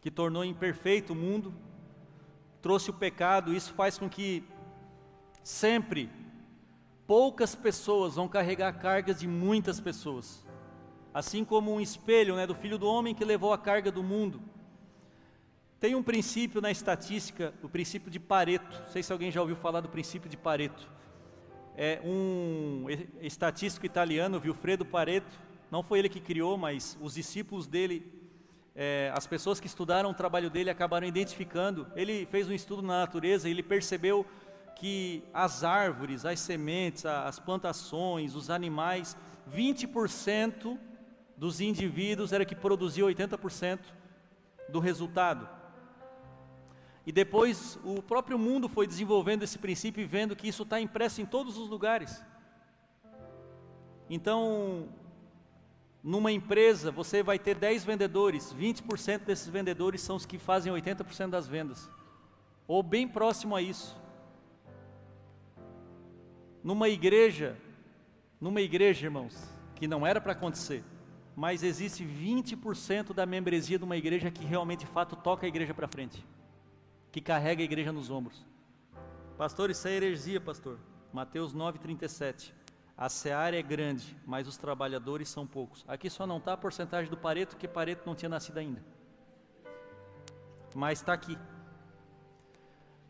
A: que tornou imperfeito o mundo, trouxe o pecado, isso faz com que sempre poucas pessoas vão carregar cargas de muitas pessoas. Assim como um espelho né, do filho do homem que levou a carga do mundo. Tem um princípio na estatística, o princípio de Pareto. Não sei se alguém já ouviu falar do princípio de Pareto é, um estatístico italiano, Vilfredo Pareto, não foi ele que criou, mas os discípulos dele, é, as pessoas que estudaram o trabalho dele acabaram identificando. Ele fez um estudo na natureza e ele percebeu que as árvores, as sementes, as plantações, os animais, 20% dos indivíduos era que produzia 80% do resultado. E depois o próprio mundo foi desenvolvendo esse princípio e vendo que isso está impresso em todos os lugares. Então, numa empresa, você vai ter 10 vendedores, 20% desses vendedores são os que fazem 80% das vendas, ou bem próximo a isso. Numa igreja, numa igreja, irmãos, que não era para acontecer, mas existe 20% da membresia de uma igreja que realmente de fato toca a igreja para frente que carrega a igreja nos ombros. Pastor, isso é heresia, pastor. Mateus 9,37. A seara é grande, mas os trabalhadores são poucos. Aqui só não está a porcentagem do Pareto, que Pareto não tinha nascido ainda. Mas está aqui.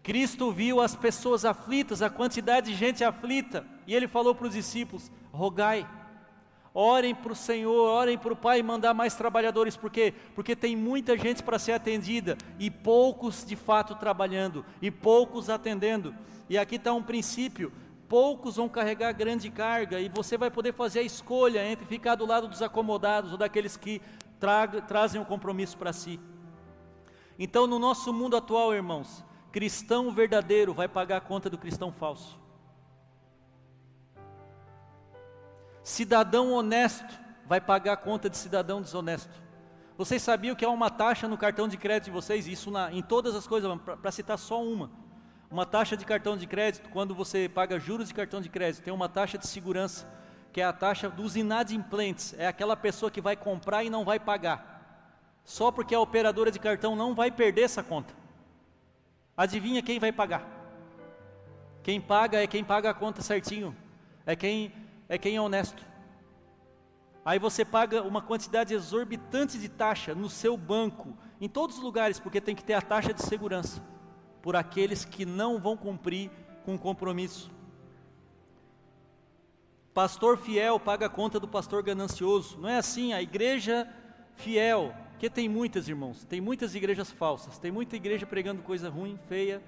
A: Cristo viu as pessoas aflitas, a quantidade de gente aflita, e ele falou para os discípulos: rogai Orem para o Senhor, orem para o Pai mandar mais trabalhadores, por quê? Porque tem muita gente para ser atendida e poucos de fato trabalhando e poucos atendendo. E aqui está um princípio: poucos vão carregar grande carga e você vai poder fazer a escolha entre ficar do lado dos acomodados ou daqueles que tra trazem um compromisso para si. Então, no nosso mundo atual, irmãos, cristão verdadeiro vai pagar a conta do cristão falso. Cidadão honesto vai pagar a conta de cidadão desonesto. Vocês sabiam que há uma taxa no cartão de crédito de vocês? Isso na, em todas as coisas, para citar só uma. Uma taxa de cartão de crédito, quando você paga juros de cartão de crédito, tem uma taxa de segurança, que é a taxa dos inadimplentes. É aquela pessoa que vai comprar e não vai pagar. Só porque a operadora de cartão não vai perder essa conta. Adivinha quem vai pagar? Quem paga é quem paga a conta certinho. É quem é quem é honesto. Aí você paga uma quantidade exorbitante de taxa no seu banco, em todos os lugares, porque tem que ter a taxa de segurança por aqueles que não vão cumprir com o compromisso. Pastor fiel paga a conta do pastor ganancioso. Não é assim, a igreja fiel, que tem muitas, irmãos, tem muitas igrejas falsas, tem muita igreja pregando coisa ruim, feia,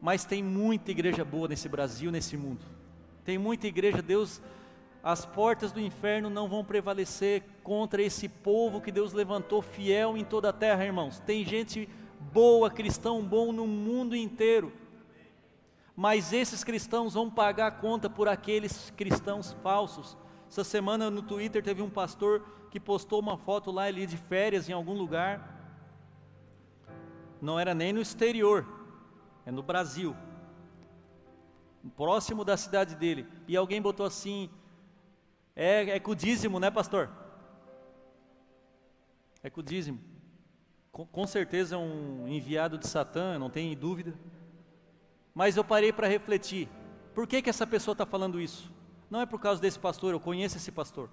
A: mas tem muita igreja boa nesse Brasil, nesse mundo. Tem muita igreja, Deus, as portas do inferno não vão prevalecer contra esse povo que Deus levantou fiel em toda a terra, irmãos. Tem gente boa, cristão bom no mundo inteiro. Mas esses cristãos vão pagar a conta por aqueles cristãos falsos. Essa semana no Twitter teve um pastor que postou uma foto lá ali de férias em algum lugar. Não era nem no exterior, é no Brasil, próximo da cidade dele. E alguém botou assim: é, é com o dízimo, né, pastor? É com o dízimo. Com, com certeza é um enviado de Satã, não tem dúvida. Mas eu parei para refletir: por que, que essa pessoa está falando isso? Não é por causa desse pastor, eu conheço esse pastor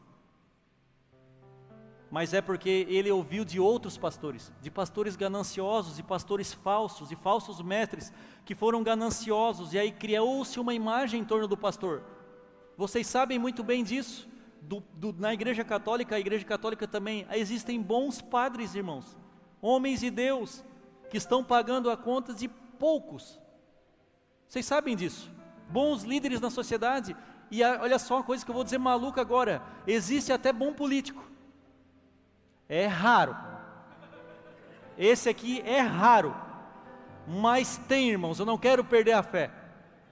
A: mas é porque ele ouviu de outros pastores, de pastores gananciosos, de pastores falsos, de falsos mestres que foram gananciosos, e aí criou-se uma imagem em torno do pastor. Vocês sabem muito bem disso. Do, do, na Igreja Católica, a Igreja Católica também, existem bons padres, irmãos, homens de Deus, que estão pagando a conta de poucos. Vocês sabem disso? Bons líderes na sociedade. E a, olha só uma coisa que eu vou dizer maluca agora: existe até bom político. É raro. Esse aqui é raro. Mas tem, irmãos, eu não quero perder a fé.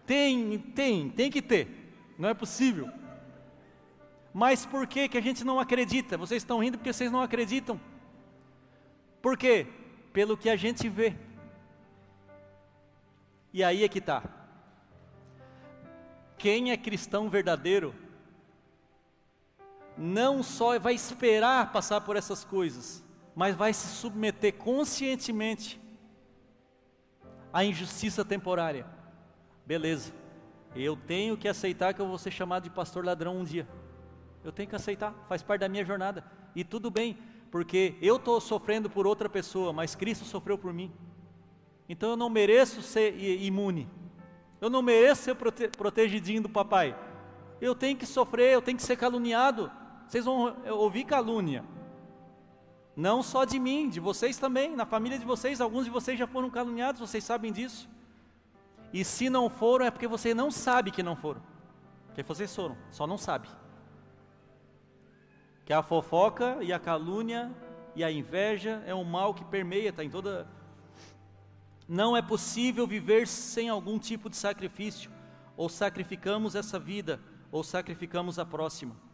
A: Tem, tem, tem que ter. Não é possível. Mas por que, que a gente não acredita? Vocês estão rindo porque vocês não acreditam. Por quê? Pelo que a gente vê. E aí é que está. Quem é cristão verdadeiro não só vai esperar passar por essas coisas, mas vai se submeter conscientemente à injustiça temporária. Beleza, eu tenho que aceitar que eu vou ser chamado de pastor ladrão um dia. Eu tenho que aceitar, faz parte da minha jornada. E tudo bem, porque eu estou sofrendo por outra pessoa, mas Cristo sofreu por mim. Então eu não mereço ser imune. Eu não mereço ser prote protegidinho do papai. Eu tenho que sofrer, eu tenho que ser caluniado vocês vão ouvir calúnia. Não só de mim, de vocês também, na família de vocês, alguns de vocês já foram caluniados, vocês sabem disso. E se não foram, é porque você não sabe que não foram. Porque vocês foram, só não sabe. Que a fofoca e a calúnia e a inveja é um mal que permeia, está em toda. Não é possível viver sem algum tipo de sacrifício. Ou sacrificamos essa vida, ou sacrificamos a próxima.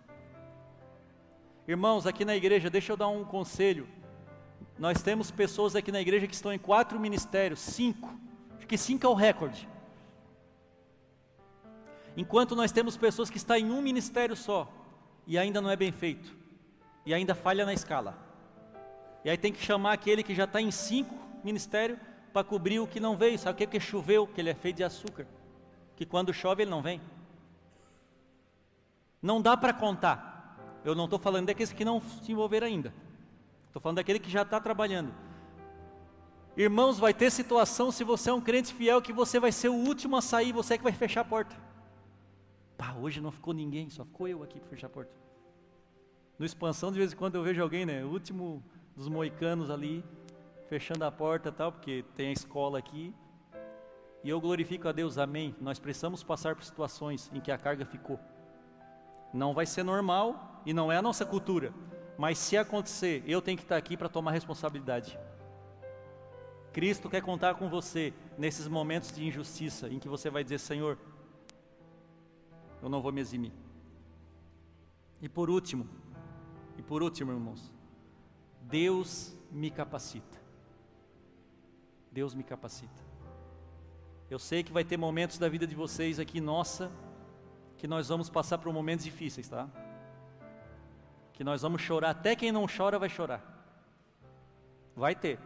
A: Irmãos, aqui na igreja, deixa eu dar um conselho. Nós temos pessoas aqui na igreja que estão em quatro ministérios, cinco. Acho que cinco é o recorde. Enquanto nós temos pessoas que estão em um ministério só e ainda não é bem feito, e ainda falha na escala. E aí tem que chamar aquele que já está em cinco ministérios para cobrir o que não veio. Sabe o que? que choveu? Que ele é feito de açúcar. Que quando chove ele não vem. Não dá para contar. Eu não estou falando daqueles que não se envolveram ainda. Estou falando daquele que já está trabalhando. Irmãos, vai ter situação se você é um crente fiel que você vai ser o último a sair, você é que vai fechar a porta. Pá, hoje não ficou ninguém, só ficou eu aqui para fechar a porta. No expansão, de vez em quando eu vejo alguém, né? O último dos moicanos ali, fechando a porta tal, porque tem a escola aqui. E eu glorifico a Deus, amém. Nós precisamos passar por situações em que a carga ficou. Não vai ser normal, e não é a nossa cultura. Mas se acontecer, eu tenho que estar aqui para tomar responsabilidade. Cristo quer contar com você nesses momentos de injustiça em que você vai dizer: Senhor, eu não vou me eximir. E por último, e por último, irmãos, Deus me capacita. Deus me capacita. Eu sei que vai ter momentos da vida de vocês aqui, nossa, que nós vamos passar por momentos difíceis, tá? Que nós vamos chorar, até quem não chora vai chorar. Vai ter.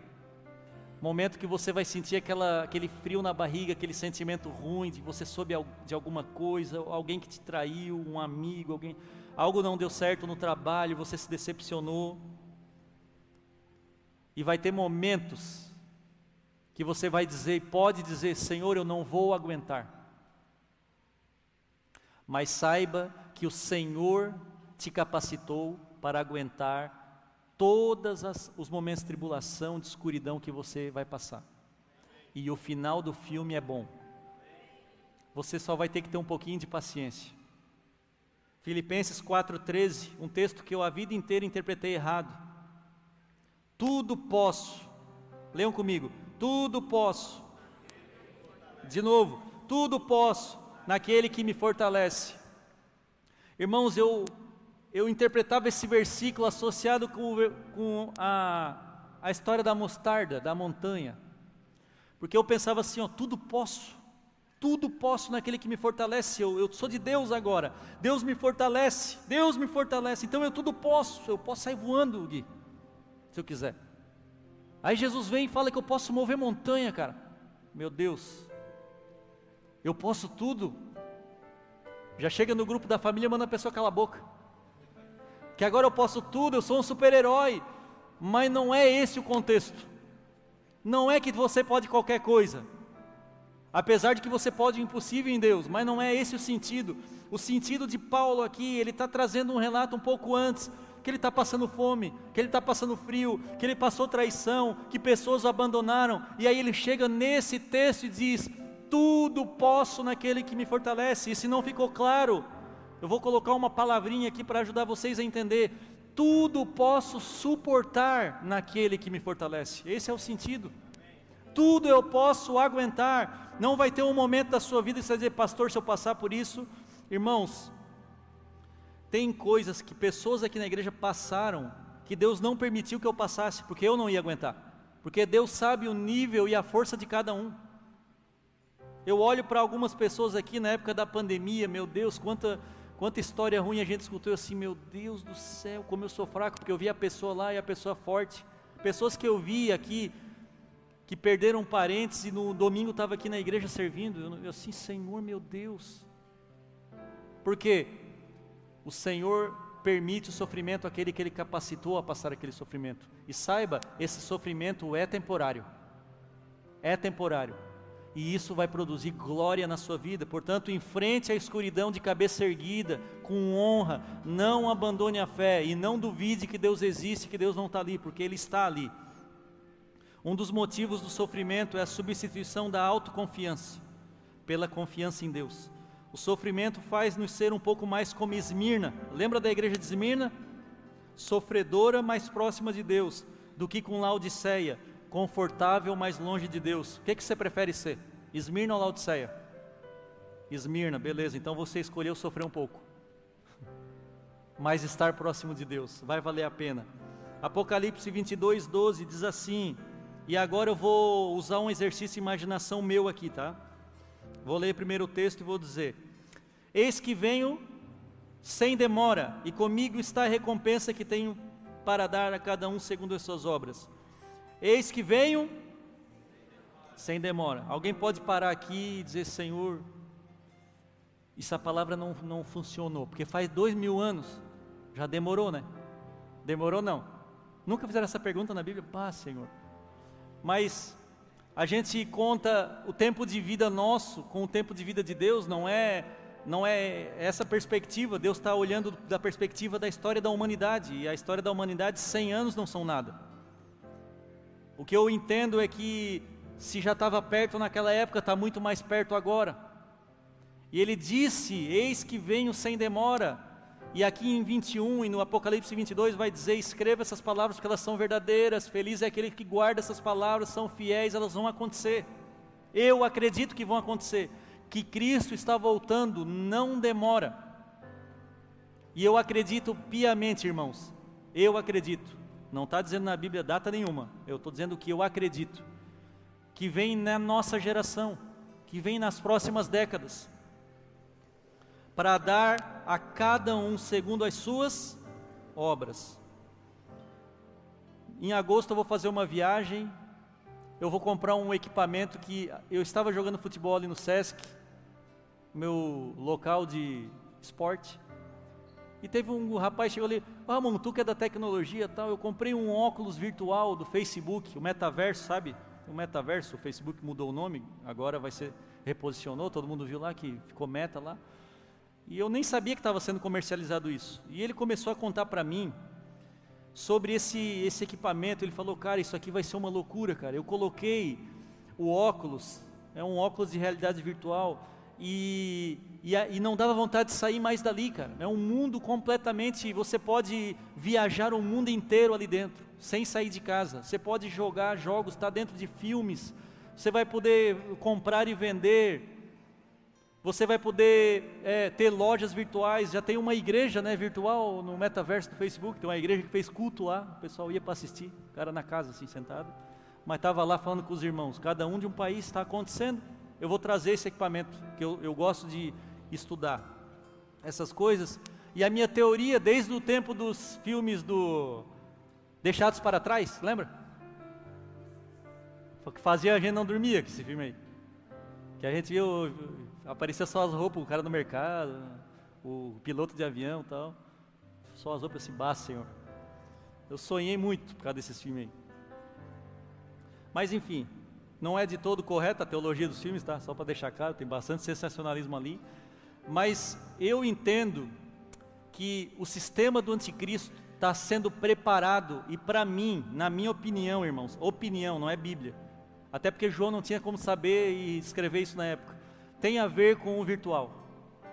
A: Momento que você vai sentir aquela, aquele frio na barriga, aquele sentimento ruim de você soube de alguma coisa, alguém que te traiu, um amigo, alguém. algo não deu certo no trabalho, você se decepcionou. E vai ter momentos que você vai dizer pode dizer: Senhor, eu não vou aguentar. Mas saiba que o Senhor te capacitou para aguentar todos os momentos de tribulação, de escuridão que você vai passar. E o final do filme é bom. Você só vai ter que ter um pouquinho de paciência. Filipenses 4,13, um texto que eu a vida inteira interpretei errado. Tudo posso, leiam comigo, tudo posso. De novo, tudo posso naquele que me fortalece. Irmãos, eu eu interpretava esse versículo associado com, com a, a história da mostarda, da montanha. Porque eu pensava assim, ó, tudo posso, tudo posso naquele que me fortalece. Eu, eu sou de Deus agora. Deus me fortalece, Deus me fortalece. Então eu tudo posso, eu posso sair voando, Gui, se eu quiser. Aí Jesus vem e fala que eu posso mover montanha, cara. Meu Deus, eu posso tudo. Já chega no grupo da família, manda a pessoa calar a boca que agora eu posso tudo, eu sou um super-herói. Mas não é esse o contexto. Não é que você pode qualquer coisa. Apesar de que você pode o impossível em Deus, mas não é esse o sentido. O sentido de Paulo aqui, ele está trazendo um relato um pouco antes, que ele está passando fome, que ele está passando frio, que ele passou traição, que pessoas o abandonaram, e aí ele chega nesse texto e diz: Tudo posso naquele que me fortalece. E se não ficou claro, eu vou colocar uma palavrinha aqui para ajudar vocês a entender. Tudo posso suportar naquele que me fortalece. Esse é o sentido. Tudo eu posso aguentar. Não vai ter um momento da sua vida que você vai dizer, pastor, se eu passar por isso. Irmãos, tem coisas que pessoas aqui na igreja passaram que Deus não permitiu que eu passasse, porque eu não ia aguentar. Porque Deus sabe o nível e a força de cada um. Eu olho para algumas pessoas aqui na época da pandemia, meu Deus, quanta Quanta história ruim a gente escutou assim, meu Deus do céu, como eu sou fraco, porque eu vi a pessoa lá e a pessoa forte. Pessoas que eu vi aqui, que perderam parentes e no domingo estava aqui na igreja servindo. Eu, eu assim, Senhor meu Deus. Porque o Senhor permite o sofrimento àquele que Ele capacitou a passar aquele sofrimento. E saiba, esse sofrimento é temporário. É temporário e isso vai produzir glória na sua vida. Portanto, enfrente a escuridão de cabeça erguida, com honra, não abandone a fé e não duvide que Deus existe, que Deus não está ali, porque Ele está ali. Um dos motivos do sofrimento é a substituição da autoconfiança pela confiança em Deus. O sofrimento faz-nos ser um pouco mais como Esmirna. Lembra da igreja de Esmirna? Sofredora, mais próxima de Deus do que com Laodiceia, confortável, mas longe de Deus. O que, que você prefere ser? Esmirna ou Laodiceia? Esmirna, beleza, então você escolheu sofrer um pouco. Mas estar próximo de Deus, vai valer a pena. Apocalipse 22, 12 diz assim, e agora eu vou usar um exercício de imaginação meu aqui, tá? Vou ler primeiro o texto e vou dizer: Eis que venho sem demora, e comigo está a recompensa que tenho para dar a cada um segundo as suas obras. Eis que venho sem demora. Alguém pode parar aqui e dizer, Senhor, essa palavra não, não funcionou, porque faz dois mil anos, já demorou, né? Demorou não. Nunca fizeram essa pergunta na Bíblia? Pá, Senhor. Mas a gente conta o tempo de vida nosso com o tempo de vida de Deus, não é não é essa perspectiva. Deus está olhando da perspectiva da história da humanidade e a história da humanidade 100 anos não são nada. O que eu entendo é que se já estava perto naquela época, está muito mais perto agora. E ele disse: Eis que venho sem demora. E aqui em 21 e no Apocalipse 22 vai dizer: Escreva essas palavras porque elas são verdadeiras. Feliz é aquele que guarda essas palavras, são fiéis, elas vão acontecer. Eu acredito que vão acontecer. Que Cristo está voltando, não demora. E eu acredito piamente, irmãos. Eu acredito não está dizendo na Bíblia data nenhuma. Eu estou dizendo que eu acredito. Que vem na nossa geração, que vem nas próximas décadas, para dar a cada um segundo as suas obras. Em agosto eu vou fazer uma viagem, eu vou comprar um equipamento que eu estava jogando futebol ali no Sesc, meu local de esporte, E teve um rapaz chegou ali, ah, mano, tu que é da tecnologia tal, eu comprei um óculos virtual do Facebook, o metaverso, sabe? O metaverso, o Facebook mudou o nome, agora vai ser, reposicionou, todo mundo viu lá que ficou meta lá. E eu nem sabia que estava sendo comercializado isso. E ele começou a contar para mim sobre esse, esse equipamento. Ele falou, cara, isso aqui vai ser uma loucura, cara. Eu coloquei o óculos, é um óculos de realidade virtual, e, e, e, não dava vontade de sair mais dali, cara. É um mundo completamente. Você pode viajar o mundo inteiro ali dentro, sem sair de casa. Você pode jogar jogos, está dentro de filmes. Você vai poder comprar e vender. Você vai poder é, ter lojas virtuais. Já tem uma igreja né, virtual no metaverso do Facebook. Tem uma igreja que fez culto lá. O pessoal ia para assistir. O cara na casa, assim, sentado. Mas estava lá falando com os irmãos. Cada um de um país está acontecendo eu vou trazer esse equipamento, que eu, eu gosto de estudar essas coisas. E a minha teoria, desde o tempo dos filmes do Deixados para Trás, lembra? Foi que fazia a gente não dormia com esse filme aí. Que a gente viu, aparecia só as roupas, o cara no mercado, o piloto de avião e tal. Só as roupas assim, basta, Senhor. Eu sonhei muito por causa desses filmes aí. Mas enfim, não é de todo correta a teologia dos filmes, tá? Só para deixar claro, tem bastante sensacionalismo ali. Mas eu entendo que o sistema do anticristo está sendo preparado, e para mim, na minha opinião, irmãos, opinião, não é Bíblia, até porque João não tinha como saber e escrever isso na época, tem a ver com o virtual,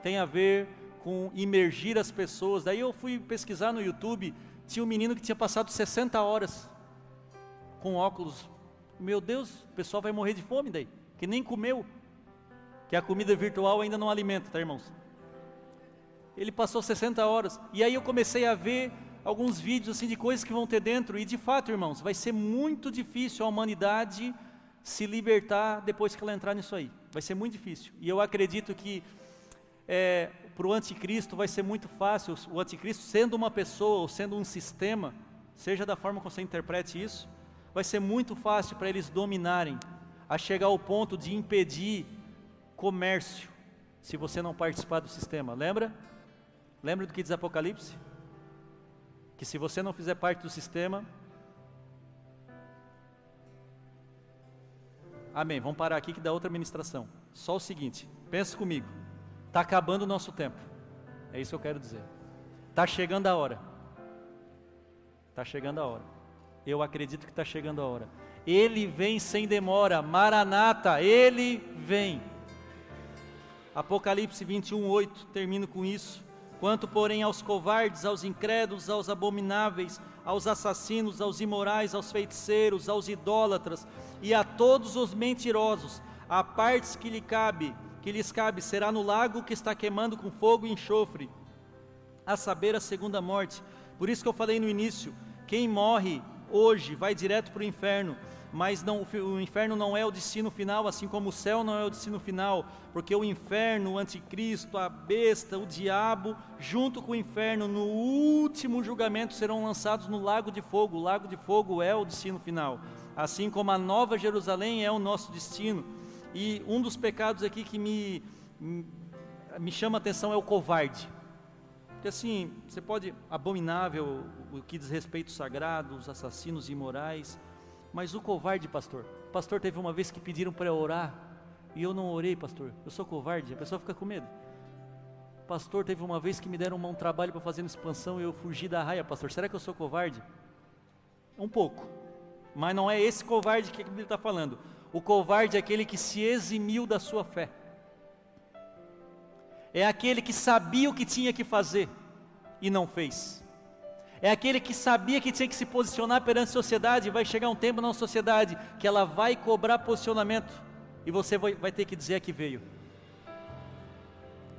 A: tem a ver com imergir as pessoas. Daí eu fui pesquisar no YouTube, tinha um menino que tinha passado 60 horas com óculos meu Deus, o pessoal vai morrer de fome daí, que nem comeu, que a comida virtual ainda não alimenta, tá irmãos? Ele passou 60 horas, e aí eu comecei a ver alguns vídeos assim de coisas que vão ter dentro, e de fato, irmãos, vai ser muito difícil a humanidade se libertar depois que ela entrar nisso aí, vai ser muito difícil, e eu acredito que é, para o anticristo vai ser muito fácil, o anticristo sendo uma pessoa ou sendo um sistema, seja da forma como você interprete isso, vai ser muito fácil para eles dominarem, a chegar ao ponto de impedir comércio, se você não participar do sistema. Lembra? Lembra do que diz Apocalipse? Que se você não fizer parte do sistema. Amém. Vamos parar aqui que dá outra ministração. Só o seguinte: pensa comigo. Está acabando o nosso tempo. É isso que eu quero dizer. Está chegando a hora. Está chegando a hora. Eu acredito que está chegando a hora. Ele vem sem demora, Maranata, ele vem. Apocalipse 21, 8, termino com isso. Quanto, porém, aos covardes, aos incrédulos, aos abomináveis, aos assassinos, aos imorais, aos feiticeiros, aos idólatras e a todos os mentirosos, a partes que lhe cabe, que lhes cabe, será no lago que está queimando com fogo e enxofre, a saber a segunda morte. Por isso que eu falei no início, quem morre hoje vai direto para o inferno, mas não, o inferno não é o destino final, assim como o céu não é o destino final, porque o inferno, o anticristo, a besta, o diabo, junto com o inferno, no último julgamento serão lançados no lago de fogo. O lago de fogo é o destino final, assim como a nova Jerusalém é o nosso destino. E um dos pecados aqui que me, me chama a atenção é o covarde. Porque assim, você pode, abominável o que diz respeito sagrado, os assassinos imorais, mas o covarde, pastor. Pastor, teve uma vez que pediram para orar, e eu não orei, pastor. Eu sou covarde, a pessoa fica com medo. Pastor, teve uma vez que me deram um trabalho para fazer uma expansão e eu fugi da raia, pastor. Será que eu sou covarde? Um pouco. Mas não é esse covarde que Bíblia está falando. O covarde é aquele que se eximiu da sua fé é aquele que sabia o que tinha que fazer e não fez. É aquele que sabia que tinha que se posicionar perante a sociedade, vai chegar um tempo na sociedade que ela vai cobrar posicionamento e você vai, vai ter que dizer a que veio.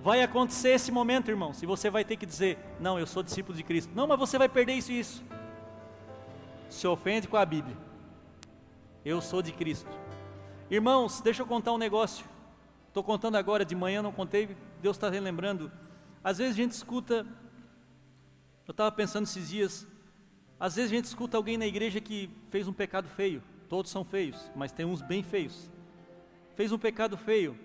A: Vai acontecer esse momento, irmãos, e você vai ter que dizer: Não, eu sou discípulo de Cristo. Não, mas você vai perder isso e isso. Se ofende com a Bíblia. Eu sou de Cristo. Irmãos, deixa eu contar um negócio. Estou contando agora, de manhã não contei, Deus está relembrando. Às vezes a gente escuta, eu estava pensando esses dias, às vezes a gente escuta alguém na igreja que fez um pecado feio, todos são feios, mas tem uns bem feios. Fez um pecado feio,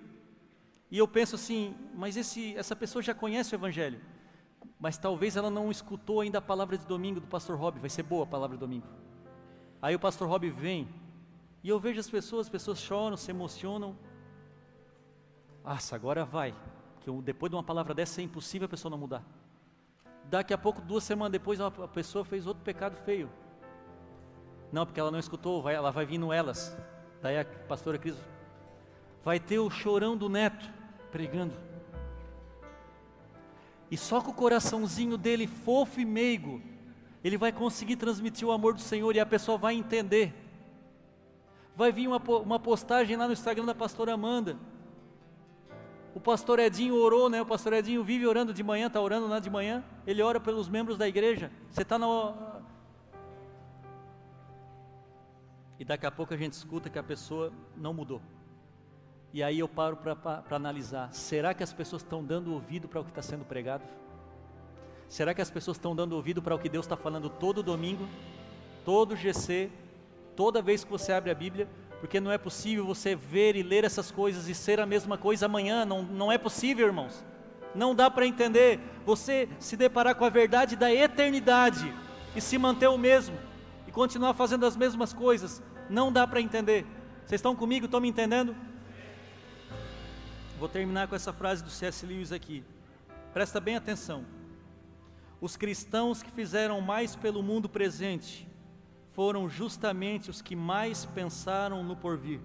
A: e eu penso assim, mas esse, essa pessoa já conhece o Evangelho, mas talvez ela não escutou ainda a palavra de domingo do pastor Rob, vai ser boa a palavra de domingo. Aí o pastor Rob vem, e eu vejo as pessoas, as pessoas choram, se emocionam. Nossa, agora vai. Que depois de uma palavra dessa é impossível a pessoa não mudar. Daqui a pouco, duas semanas depois, a pessoa fez outro pecado feio. Não, porque ela não escutou, vai, ela vai vindo elas. Daí a pastora Cris vai ter o chorão do neto pregando. E só com o coraçãozinho dele fofo e meigo, ele vai conseguir transmitir o amor do Senhor e a pessoa vai entender. Vai vir uma, uma postagem lá no Instagram da pastora Amanda. O pastor Edinho orou, né? O pastor Edinho vive orando de manhã, está orando lá de manhã. Ele ora pelos membros da igreja. Você está na. E daqui a pouco a gente escuta que a pessoa não mudou. E aí eu paro para analisar: será que as pessoas estão dando ouvido para o que está sendo pregado? Será que as pessoas estão dando ouvido para o que Deus está falando todo domingo, todo GC, toda vez que você abre a Bíblia? Porque não é possível você ver e ler essas coisas e ser a mesma coisa amanhã, não, não é possível, irmãos. Não dá para entender. Você se deparar com a verdade da eternidade e se manter o mesmo e continuar fazendo as mesmas coisas, não dá para entender. Vocês estão comigo? Estão me entendendo? Vou terminar com essa frase do C.S. Lewis aqui. Presta bem atenção. Os cristãos que fizeram mais pelo mundo presente foram justamente os que mais pensaram no porvir.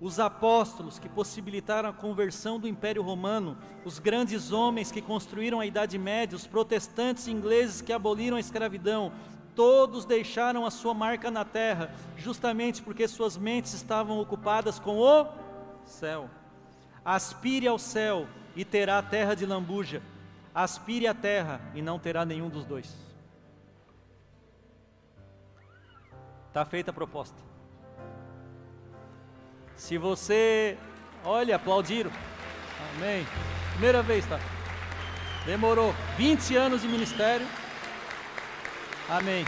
A: Os apóstolos que possibilitaram a conversão do Império Romano, os grandes homens que construíram a Idade Média, os protestantes ingleses que aboliram a escravidão, todos deixaram a sua marca na terra, justamente porque suas mentes estavam ocupadas com o céu. Aspire ao céu e terá a terra de lambuja. Aspire à terra e não terá nenhum dos dois. Está feita a proposta. Se você, olha, aplaudiram. Amém. Primeira vez, tá? Demorou 20 anos de ministério. Amém.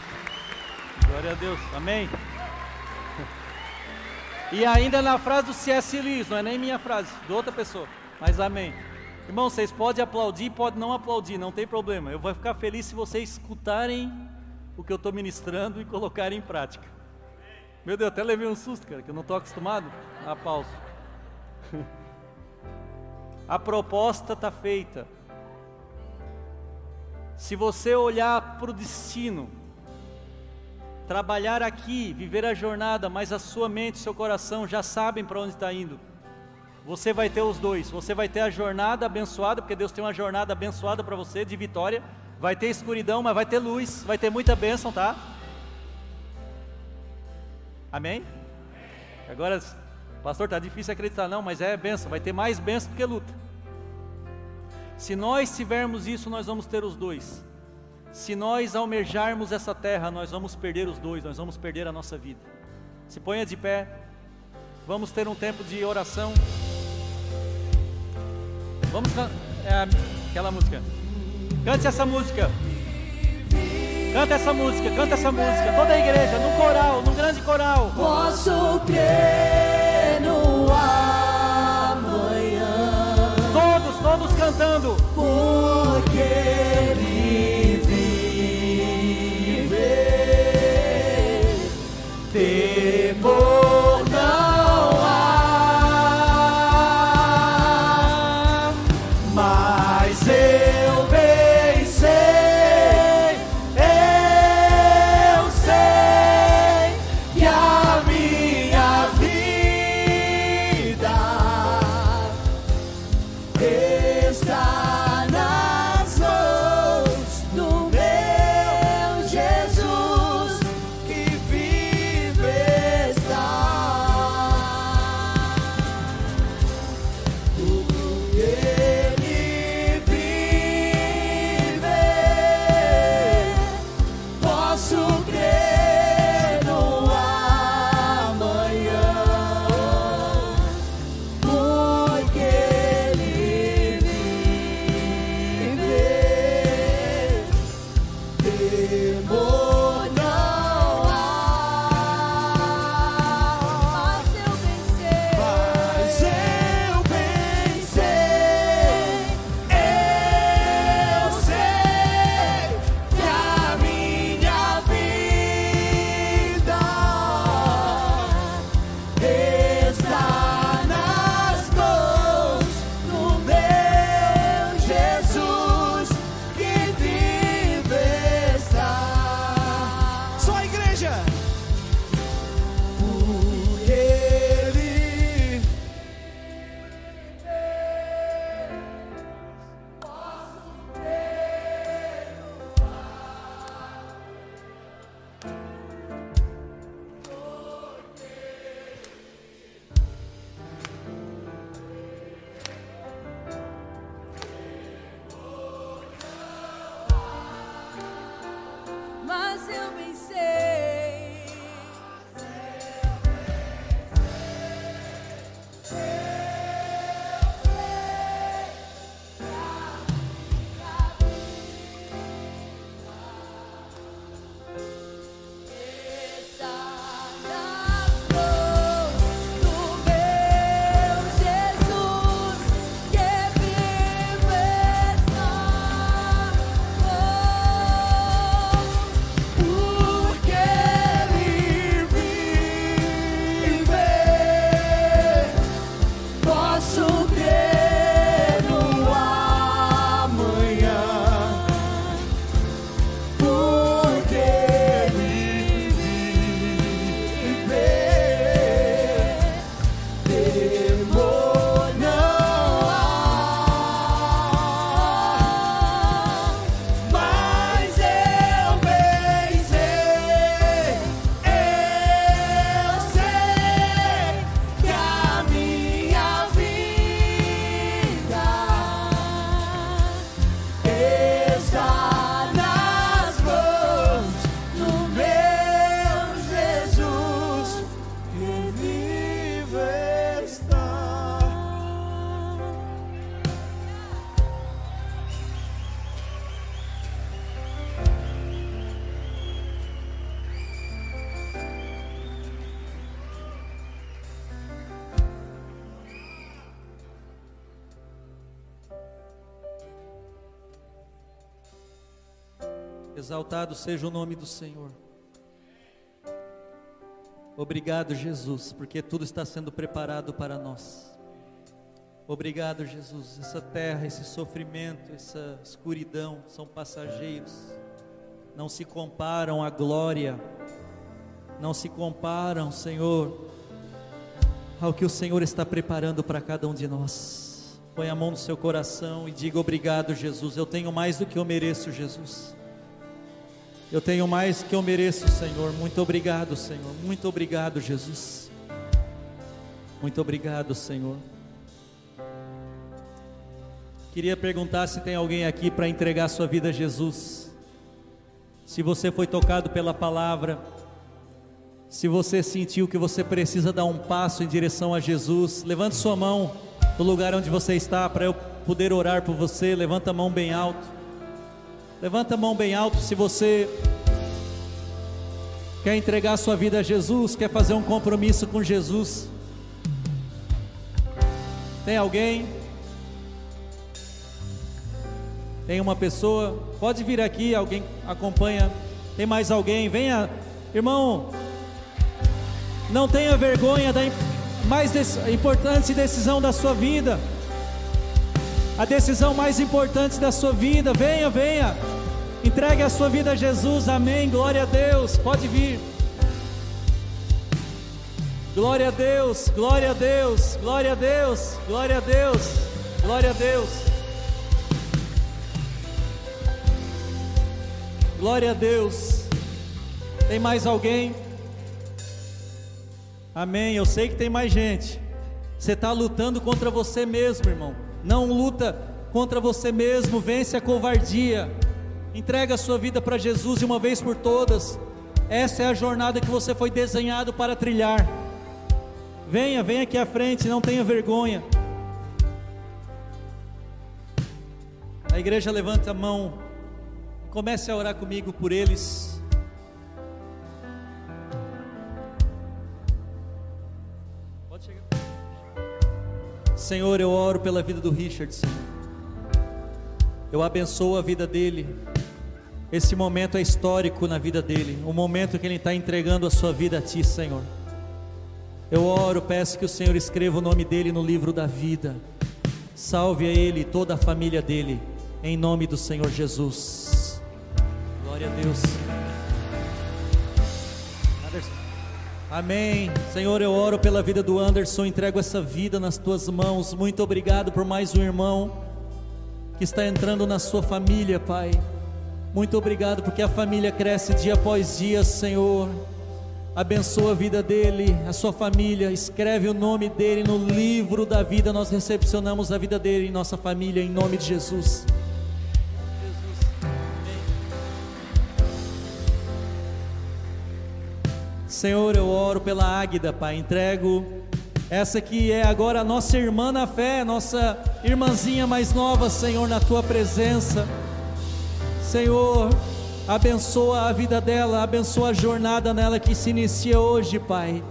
A: Glória a Deus. Amém. E ainda na frase do C.S. Lewis, não é nem minha frase, de outra pessoa. Mas amém. Irmão, vocês podem aplaudir, podem não aplaudir, não tem problema. Eu vou ficar feliz se vocês escutarem o que eu estou ministrando e colocarem em prática. Meu Deus, até levei um susto, cara, que eu não estou acostumado a pausa. *laughs* A proposta está feita. Se você olhar para o destino, trabalhar aqui, viver a jornada, mas a sua mente, seu coração já sabem para onde está indo. Você vai ter os dois. Você vai ter a jornada abençoada, porque Deus tem uma jornada abençoada para você de vitória. Vai ter escuridão, mas vai ter luz, vai ter muita bênção, tá? Amém? Agora, pastor, tá difícil acreditar, não, mas é bênção. Vai ter mais bênção do que luta. Se nós tivermos isso, nós vamos ter os dois. Se nós almejarmos essa terra, nós vamos perder os dois, nós vamos perder a nossa vida. Se ponha de pé, vamos ter um tempo de oração. Vamos é, aquela música. Cante essa música. Canta essa música, canta essa música. Toda a igreja, num coral, num grande coral.
B: Posso crer no amanhã.
A: Exaltado seja o nome do Senhor. Obrigado, Jesus, porque tudo está sendo preparado para nós. Obrigado, Jesus. Essa terra, esse sofrimento, essa escuridão são passageiros. Não se comparam à glória. Não se comparam, Senhor, ao que o Senhor está preparando para cada um de nós. Põe a mão no seu coração e diga obrigado, Jesus. Eu tenho mais do que eu mereço, Jesus. Eu tenho mais que eu mereço, Senhor. Muito obrigado, Senhor. Muito obrigado, Jesus. Muito obrigado, Senhor. Queria perguntar se tem alguém aqui para entregar sua vida a Jesus. Se você foi tocado pela palavra, se você sentiu que você precisa dar um passo em direção a Jesus, levante sua mão no lugar onde você está para eu poder orar por você. Levanta a mão bem alto. Levanta a mão bem alto se você quer entregar sua vida a Jesus, quer fazer um compromisso com Jesus. Tem alguém? Tem uma pessoa? Pode vir aqui, alguém acompanha. Tem mais alguém? Venha, irmão. Não tenha vergonha da mais importante decisão da sua vida a decisão mais importante da sua vida. Venha, venha. Entregue a sua vida a Jesus. Amém. Glória a Deus. Pode vir. Glória a Deus. Glória a Deus. Glória a Deus. Glória a Deus. Glória a Deus. Glória a Deus. Tem mais alguém? Amém. Eu sei que tem mais gente. Você está lutando contra você mesmo, irmão não luta contra você mesmo, vence a covardia, entrega a sua vida para Jesus de uma vez por todas. Essa é a jornada que você foi desenhado para trilhar. Venha, venha aqui à frente, não tenha vergonha. A igreja levanta a mão, comece a orar comigo por eles. Senhor, eu oro pela vida do Richard, Senhor. Eu abençoo a vida dele. Esse momento é histórico na vida dele, o momento que ele está entregando a sua vida a Ti, Senhor. Eu oro, peço que o Senhor escreva o nome dele no livro da vida. Salve a ele e toda a família dele, em nome do Senhor Jesus. Glória a Deus. Amém. Senhor, eu oro pela vida do Anderson, entrego essa vida nas tuas mãos. Muito obrigado por mais um irmão que está entrando na sua família, Pai. Muito obrigado porque a família cresce dia após dia, Senhor. Abençoa a vida dele, a sua família, escreve o nome dele no livro da vida. Nós recepcionamos a vida dele em nossa família, em nome de Jesus. Senhor, eu oro pela Águida, Pai, entrego essa que é agora a nossa irmã na fé, nossa irmãzinha mais nova, Senhor, na tua presença. Senhor, abençoa a vida dela, abençoa a jornada nela que se inicia hoje, Pai.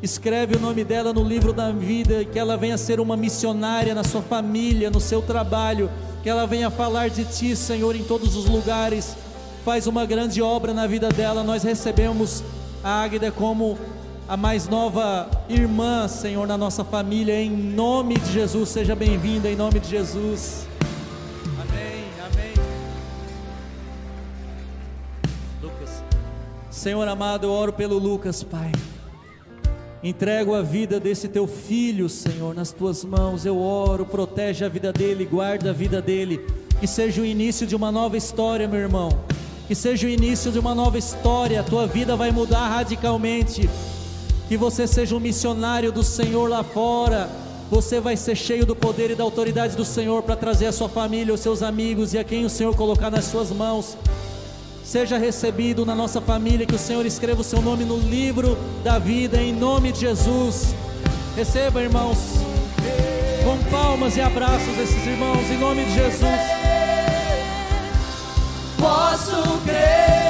A: Escreve o nome dela no livro da vida, que ela venha ser uma missionária na sua família, no seu trabalho, que ela venha falar de Ti, Senhor, em todos os lugares. Faz uma grande obra na vida dela. Nós recebemos a Águida como a mais nova irmã, Senhor, na nossa família, em nome de Jesus. Seja bem-vinda, em nome de Jesus. Senhor amado, eu oro pelo Lucas, Pai. Entrego a vida desse teu filho, Senhor, nas tuas mãos. Eu oro, protege a vida dele, guarda a vida dele. Que seja o início de uma nova história, meu irmão. Que seja o início de uma nova história. A tua vida vai mudar radicalmente que você seja um missionário do Senhor lá fora. Você vai ser cheio do poder e da autoridade do Senhor para trazer a sua família, os seus amigos e a quem o Senhor colocar nas suas mãos. Seja recebido na nossa família, que o Senhor escreva o seu nome no livro da vida, em nome de Jesus. Receba, irmãos, com palmas e abraços esses irmãos, em nome de Jesus.
B: Posso crer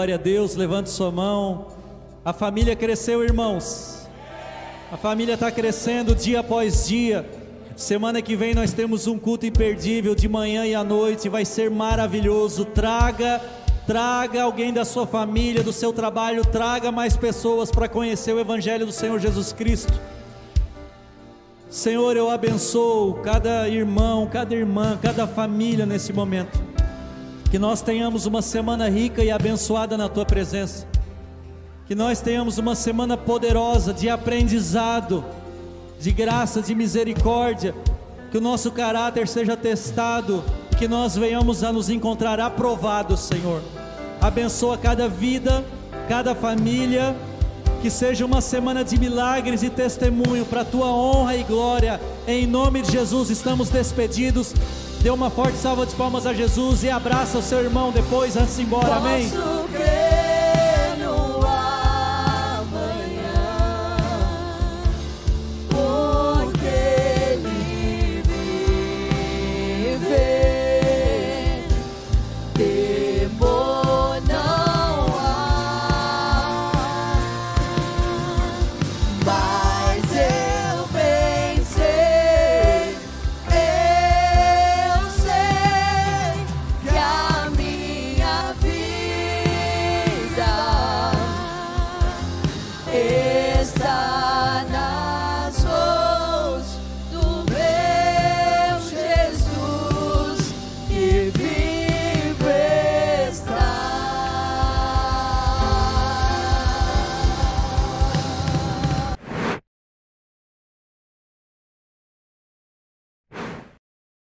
A: glória a Deus, levante sua mão. A família cresceu, irmãos. A família está crescendo dia após dia. Semana que vem nós temos um culto imperdível de manhã e à noite, vai ser maravilhoso. Traga, traga alguém da sua família, do seu trabalho, traga mais pessoas para conhecer o Evangelho do Senhor Jesus Cristo. Senhor, eu abençoo cada irmão, cada irmã, cada família nesse momento. Que nós tenhamos uma semana rica e abençoada na tua presença. Que nós tenhamos uma semana poderosa de aprendizado, de graça, de misericórdia. Que o nosso caráter seja testado, que nós venhamos a nos encontrar aprovados, Senhor. Abençoa cada vida, cada família. Que seja uma semana de milagres e testemunho para a tua honra e glória. Em nome de Jesus, estamos despedidos. Dê uma forte salva de palmas a Jesus e abraça o seu irmão depois antes de ir embora. Amém.